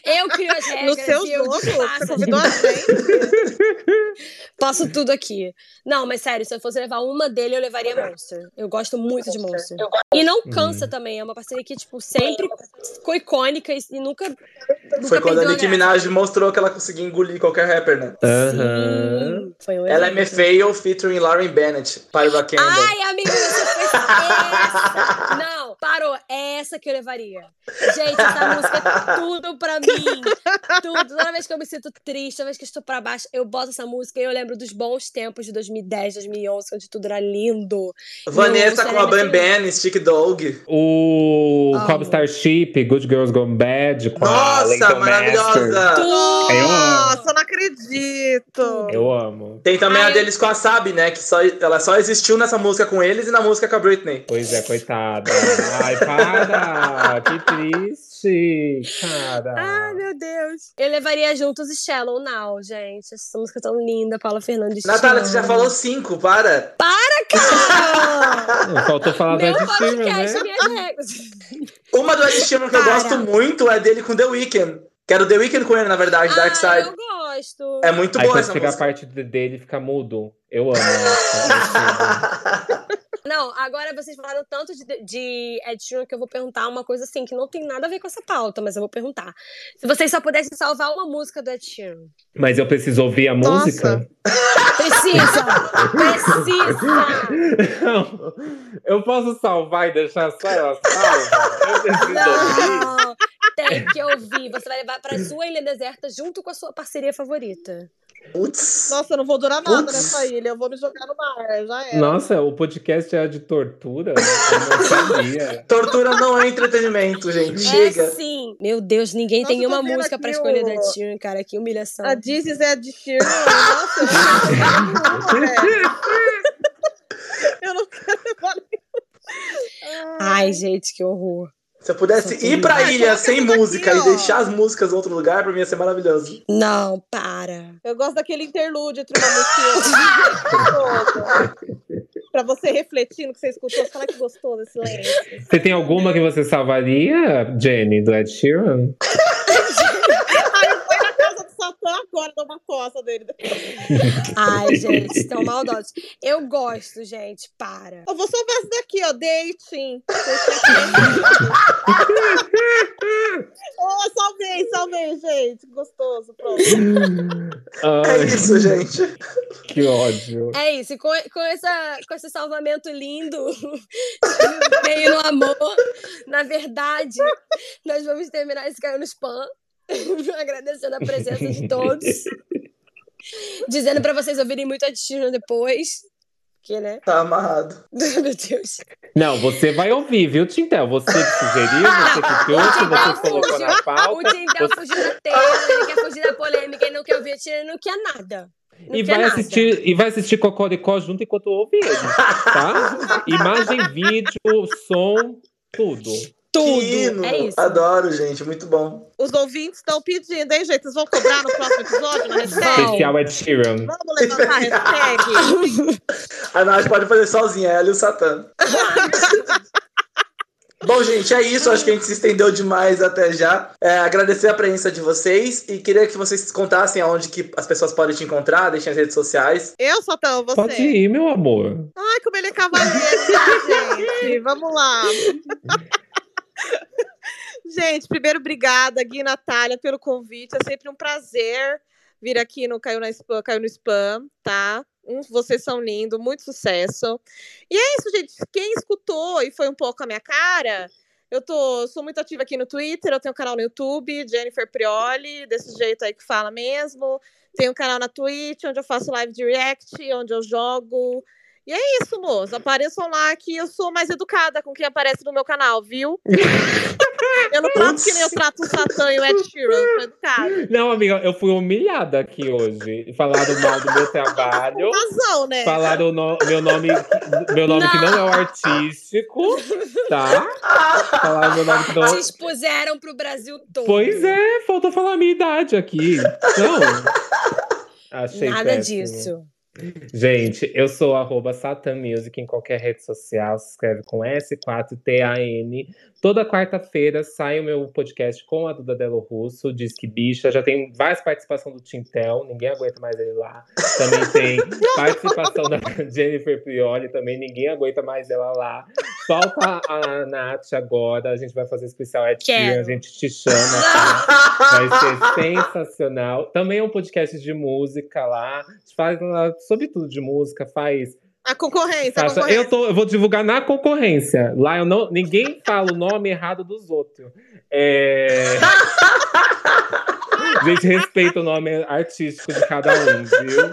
Eu crio as (laughs) No regras seu e eu jogo, disfarço você as convidou a gente. Passo tudo aqui. Não, mas sério, se eu fosse levar uma dele, eu levaria Monster. Eu gosto muito de Monster. E não cansa também. É uma parceria que, tipo, sempre ficou icônica e, e nunca. nunca Foi quando a Nicki. Minaj mostrou que ela conseguia engolir qualquer rapper, né? Aham. Sim, foi um Ela é. MFAO featuring Lauren Bennett, Pyra Candle. Ai, amiga, você fez essa. (laughs) Parou. É essa que eu levaria. Gente, essa música é tudo pra mim. Tudo. Toda vez que eu me sinto triste, toda vez que eu estou pra baixo, eu boto essa música e eu lembro dos bons tempos de 2010, 2011, onde tudo era lindo. Vanessa com a Bam Bam, Stick Dog. O. Cobb Starship, Good Girls Gone Bad, com a Nossa, Master. maravilhosa! Eu. Nossa, eu não acredito. Eu amo. Tem também a Ai. deles com a Sabi, né? Que só, ela só existiu nessa música com eles e na música com a Britney. Pois é, coitada. (laughs) Ai, para! Que triste, cara. Ai, meu Deus. Eu levaria juntos e Shallow Now, gente. Essa música é tão linda, Paula Fernandes. Natália, você já falou cinco, para! Cara! (laughs) Não, Faltou falar do Meu Ed Sheeran, né? Uma do Ed Sheeran que eu Para. gosto muito é dele com The Weeknd. Quero The Weeknd com ele, na verdade, Dark Ah, Side. eu gosto. É muito Aí boa quando essa chega a parte de- dele, fica mudo. Eu amo essa. (laughs) Não, agora vocês falaram tanto de, de Ed Sheeran que eu vou perguntar uma coisa assim, que não tem nada a ver com essa pauta, mas eu vou perguntar. Se vocês só pudessem salvar uma música do Ed Sheeran. Mas eu preciso ouvir a Nossa. música? Precisa! precisa! (laughs) Não. Eu posso salvar e deixar só ela salva? Eu preciso ouvir. Não! Tem que ouvir. Você vai levar pra sua ilha deserta junto com a sua parceria favorita. Putz. Nossa, eu não vou durar nada nessa ilha. Eu vou me jogar no mar, já era. Nossa, o podcast é de tortura? Não. (laughs) Tortura não é entretenimento, gente. Chega. É sim! Meu Deus, ninguém Nossa, tem uma música pra escolher o- Ed Sheeran, cara. Que humilhação. A Dizzy é de Sheeran. Nossa, eu não quero levar (laughs) nenhuma, velho. Eu não quero levar nenhuma. Ai, gente, que horror. Se eu pudesse ir pra Ah, ilha sem essa aqui, música e deixar as músicas em outro lugar, pra mim ia ser maravilhoso. Não, para. Eu gosto daquele interlúdio entre uma música e pra você refletir no que você escutou, você fala que gostoso esse silêncio. Você tem alguma que você salvaria, Jenny, do Ed Sheeran? Ai, eu fui na casa do Agora, dar uma coça dele. (laughs) Ai, gente, estão maldosos. Eu gosto, gente, para. Eu vou salvar essa daqui, ó, dating. oh, salvei, salvei, gente. Gostoso, pronto. É isso, gente. que ódio. É isso, e com, com, essa, com esse salvamento lindo, (laughs) meio no amor, na verdade, nós vamos terminar esse Caiu no Spam, (laughs) agradecendo a presença de todos, (laughs) dizendo pra vocês ouvirem muito a destino depois, que, né? Tá amarrado. (laughs) Meu Deus. Não, você vai ouvir, viu, Tintel? Você que sugeriu, você que trouxe, você colocou na O pauta. Tintel você- fugiu da tela, ele quer fugir da polêmica, ele não quer ouvir a Tina, ele não quer nada. Não E quer vai, nada. assistir, e vai assistir Cocoricó junto enquanto ouve ele, tá? Imagem, vídeo, som, tudo. Tudo. Que hino. É isso. Adoro, gente. Muito bom. Os ouvintes estão pedindo, hein, gente? Vocês vão cobrar no próximo episódio, na hashtag? Especial Ed Sheeran. Vamos levantar a hashtag? (laughs) A Nath pode fazer sozinha, ela e o Satã. (laughs) Bom, gente, é isso. Acho que a gente se estendeu demais até já. É, agradecer a presença de vocês e queria que vocês contassem aonde que as pessoas podem te encontrar, deixem as redes sociais. Eu, Satã, você? Pode ir, meu amor. Ai, como ele é cavaleiro, (laughs) gente? Vamos lá. (laughs) gente, primeiro, obrigada, Gui e Natália, pelo convite. É sempre um prazer vir aqui no Caiu, na Spam, Caiu no Spam, tá? Um, vocês são lindos, muito sucesso. E é isso, gente. Quem escutou e foi um pouco a minha cara, eu tô, sou muito ativa aqui no Twitter, eu tenho um canal no YouTube, Jennifer Prioli, desse jeito aí que fala mesmo. Tem um canal na Twitch, onde eu faço live de react, onde eu jogo. E é isso, moço. Apareçam lá que eu sou mais educada com quem aparece no meu canal, viu? (laughs) eu não trato que nem eu trato o Satã e o Ed Sheeran, eu sou educada. Não, amiga, eu fui humilhada aqui hoje. Falaram mal do meu trabalho. Razão, né? Falaram o no- meu nome, meu nome que não é o artístico, tá? (laughs) Falaram meu nome que não Te expuseram pro Brasil todo. Pois é, faltou falar a minha idade aqui. Então, achei Nada péssimo. disso. Gente, eu sou arroba Music em qualquer rede social, se escreve com S4TAN. Toda quarta-feira sai o meu podcast com a Duda Delo Russo, Diz que Bicha. Já tem várias participações do Tintel, ninguém aguenta mais ele lá. Também tem (laughs) participação da Jennifer Prioli, também ninguém aguenta mais ela lá. Falta a Nath agora, a gente vai fazer especial Ed Sheeran, Quero. a gente te chama. tá? Vai ser (laughs) sensacional. Também é um podcast de música lá. Faz sobre tudo de música, faz. A concorrência, a concorrência. eu, tô, eu vou divulgar na concorrência. Lá eu não. Ninguém (laughs) fala o nome errado dos outros. É... A (laughs) gente respeita o nome artístico de cada um, viu?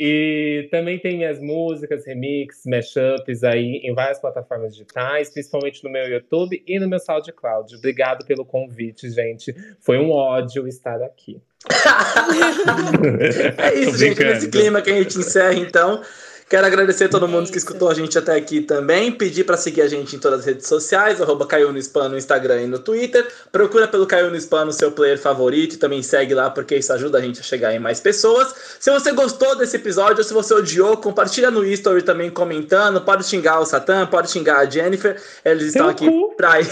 E também tem minhas músicas, remixes, mashups aí em várias plataformas digitais, principalmente no meu YouTube e no meu SoundCloud. Obrigado pelo convite, gente. Foi um ódio estar aqui. (laughs) É isso, gente. Nesse clima que a gente encerra, então. Quero agradecer a todo mundo que escutou a gente até aqui também. Pedir para seguir a gente em todas as redes sociais, arroba Caiu no Spam no Instagram e no Twitter. Procura pelo Caiu no Spam no seu player favorito e também segue lá, porque isso ajuda a gente a chegar em mais pessoas. Se você gostou desse episódio ou se você odiou, compartilha no History também comentando. Pode xingar o Satã, pode xingar a Jennifer. Eles estão aqui pra. (laughs)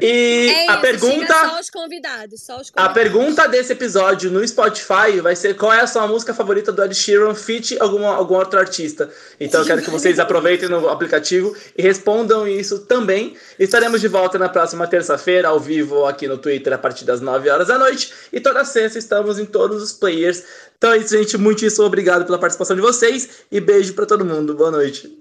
e É a isso, pergunta. xinga só os convidados, só os A convidados. pergunta desse episódio no Spotify vai ser qual é a sua música favorita do Ed Sheeran feat alguma, algum outro artista. Então eu quero que vocês aproveitem no aplicativo e respondam isso também. Estaremos de volta na próxima terça-feira, ao vivo aqui no Twitter, a partir das 9 horas da noite. E toda sexta estamos em todos os players. Então é isso, gente. Muitíssimo obrigado pela participação de vocês e beijo pra todo mundo. Boa noite.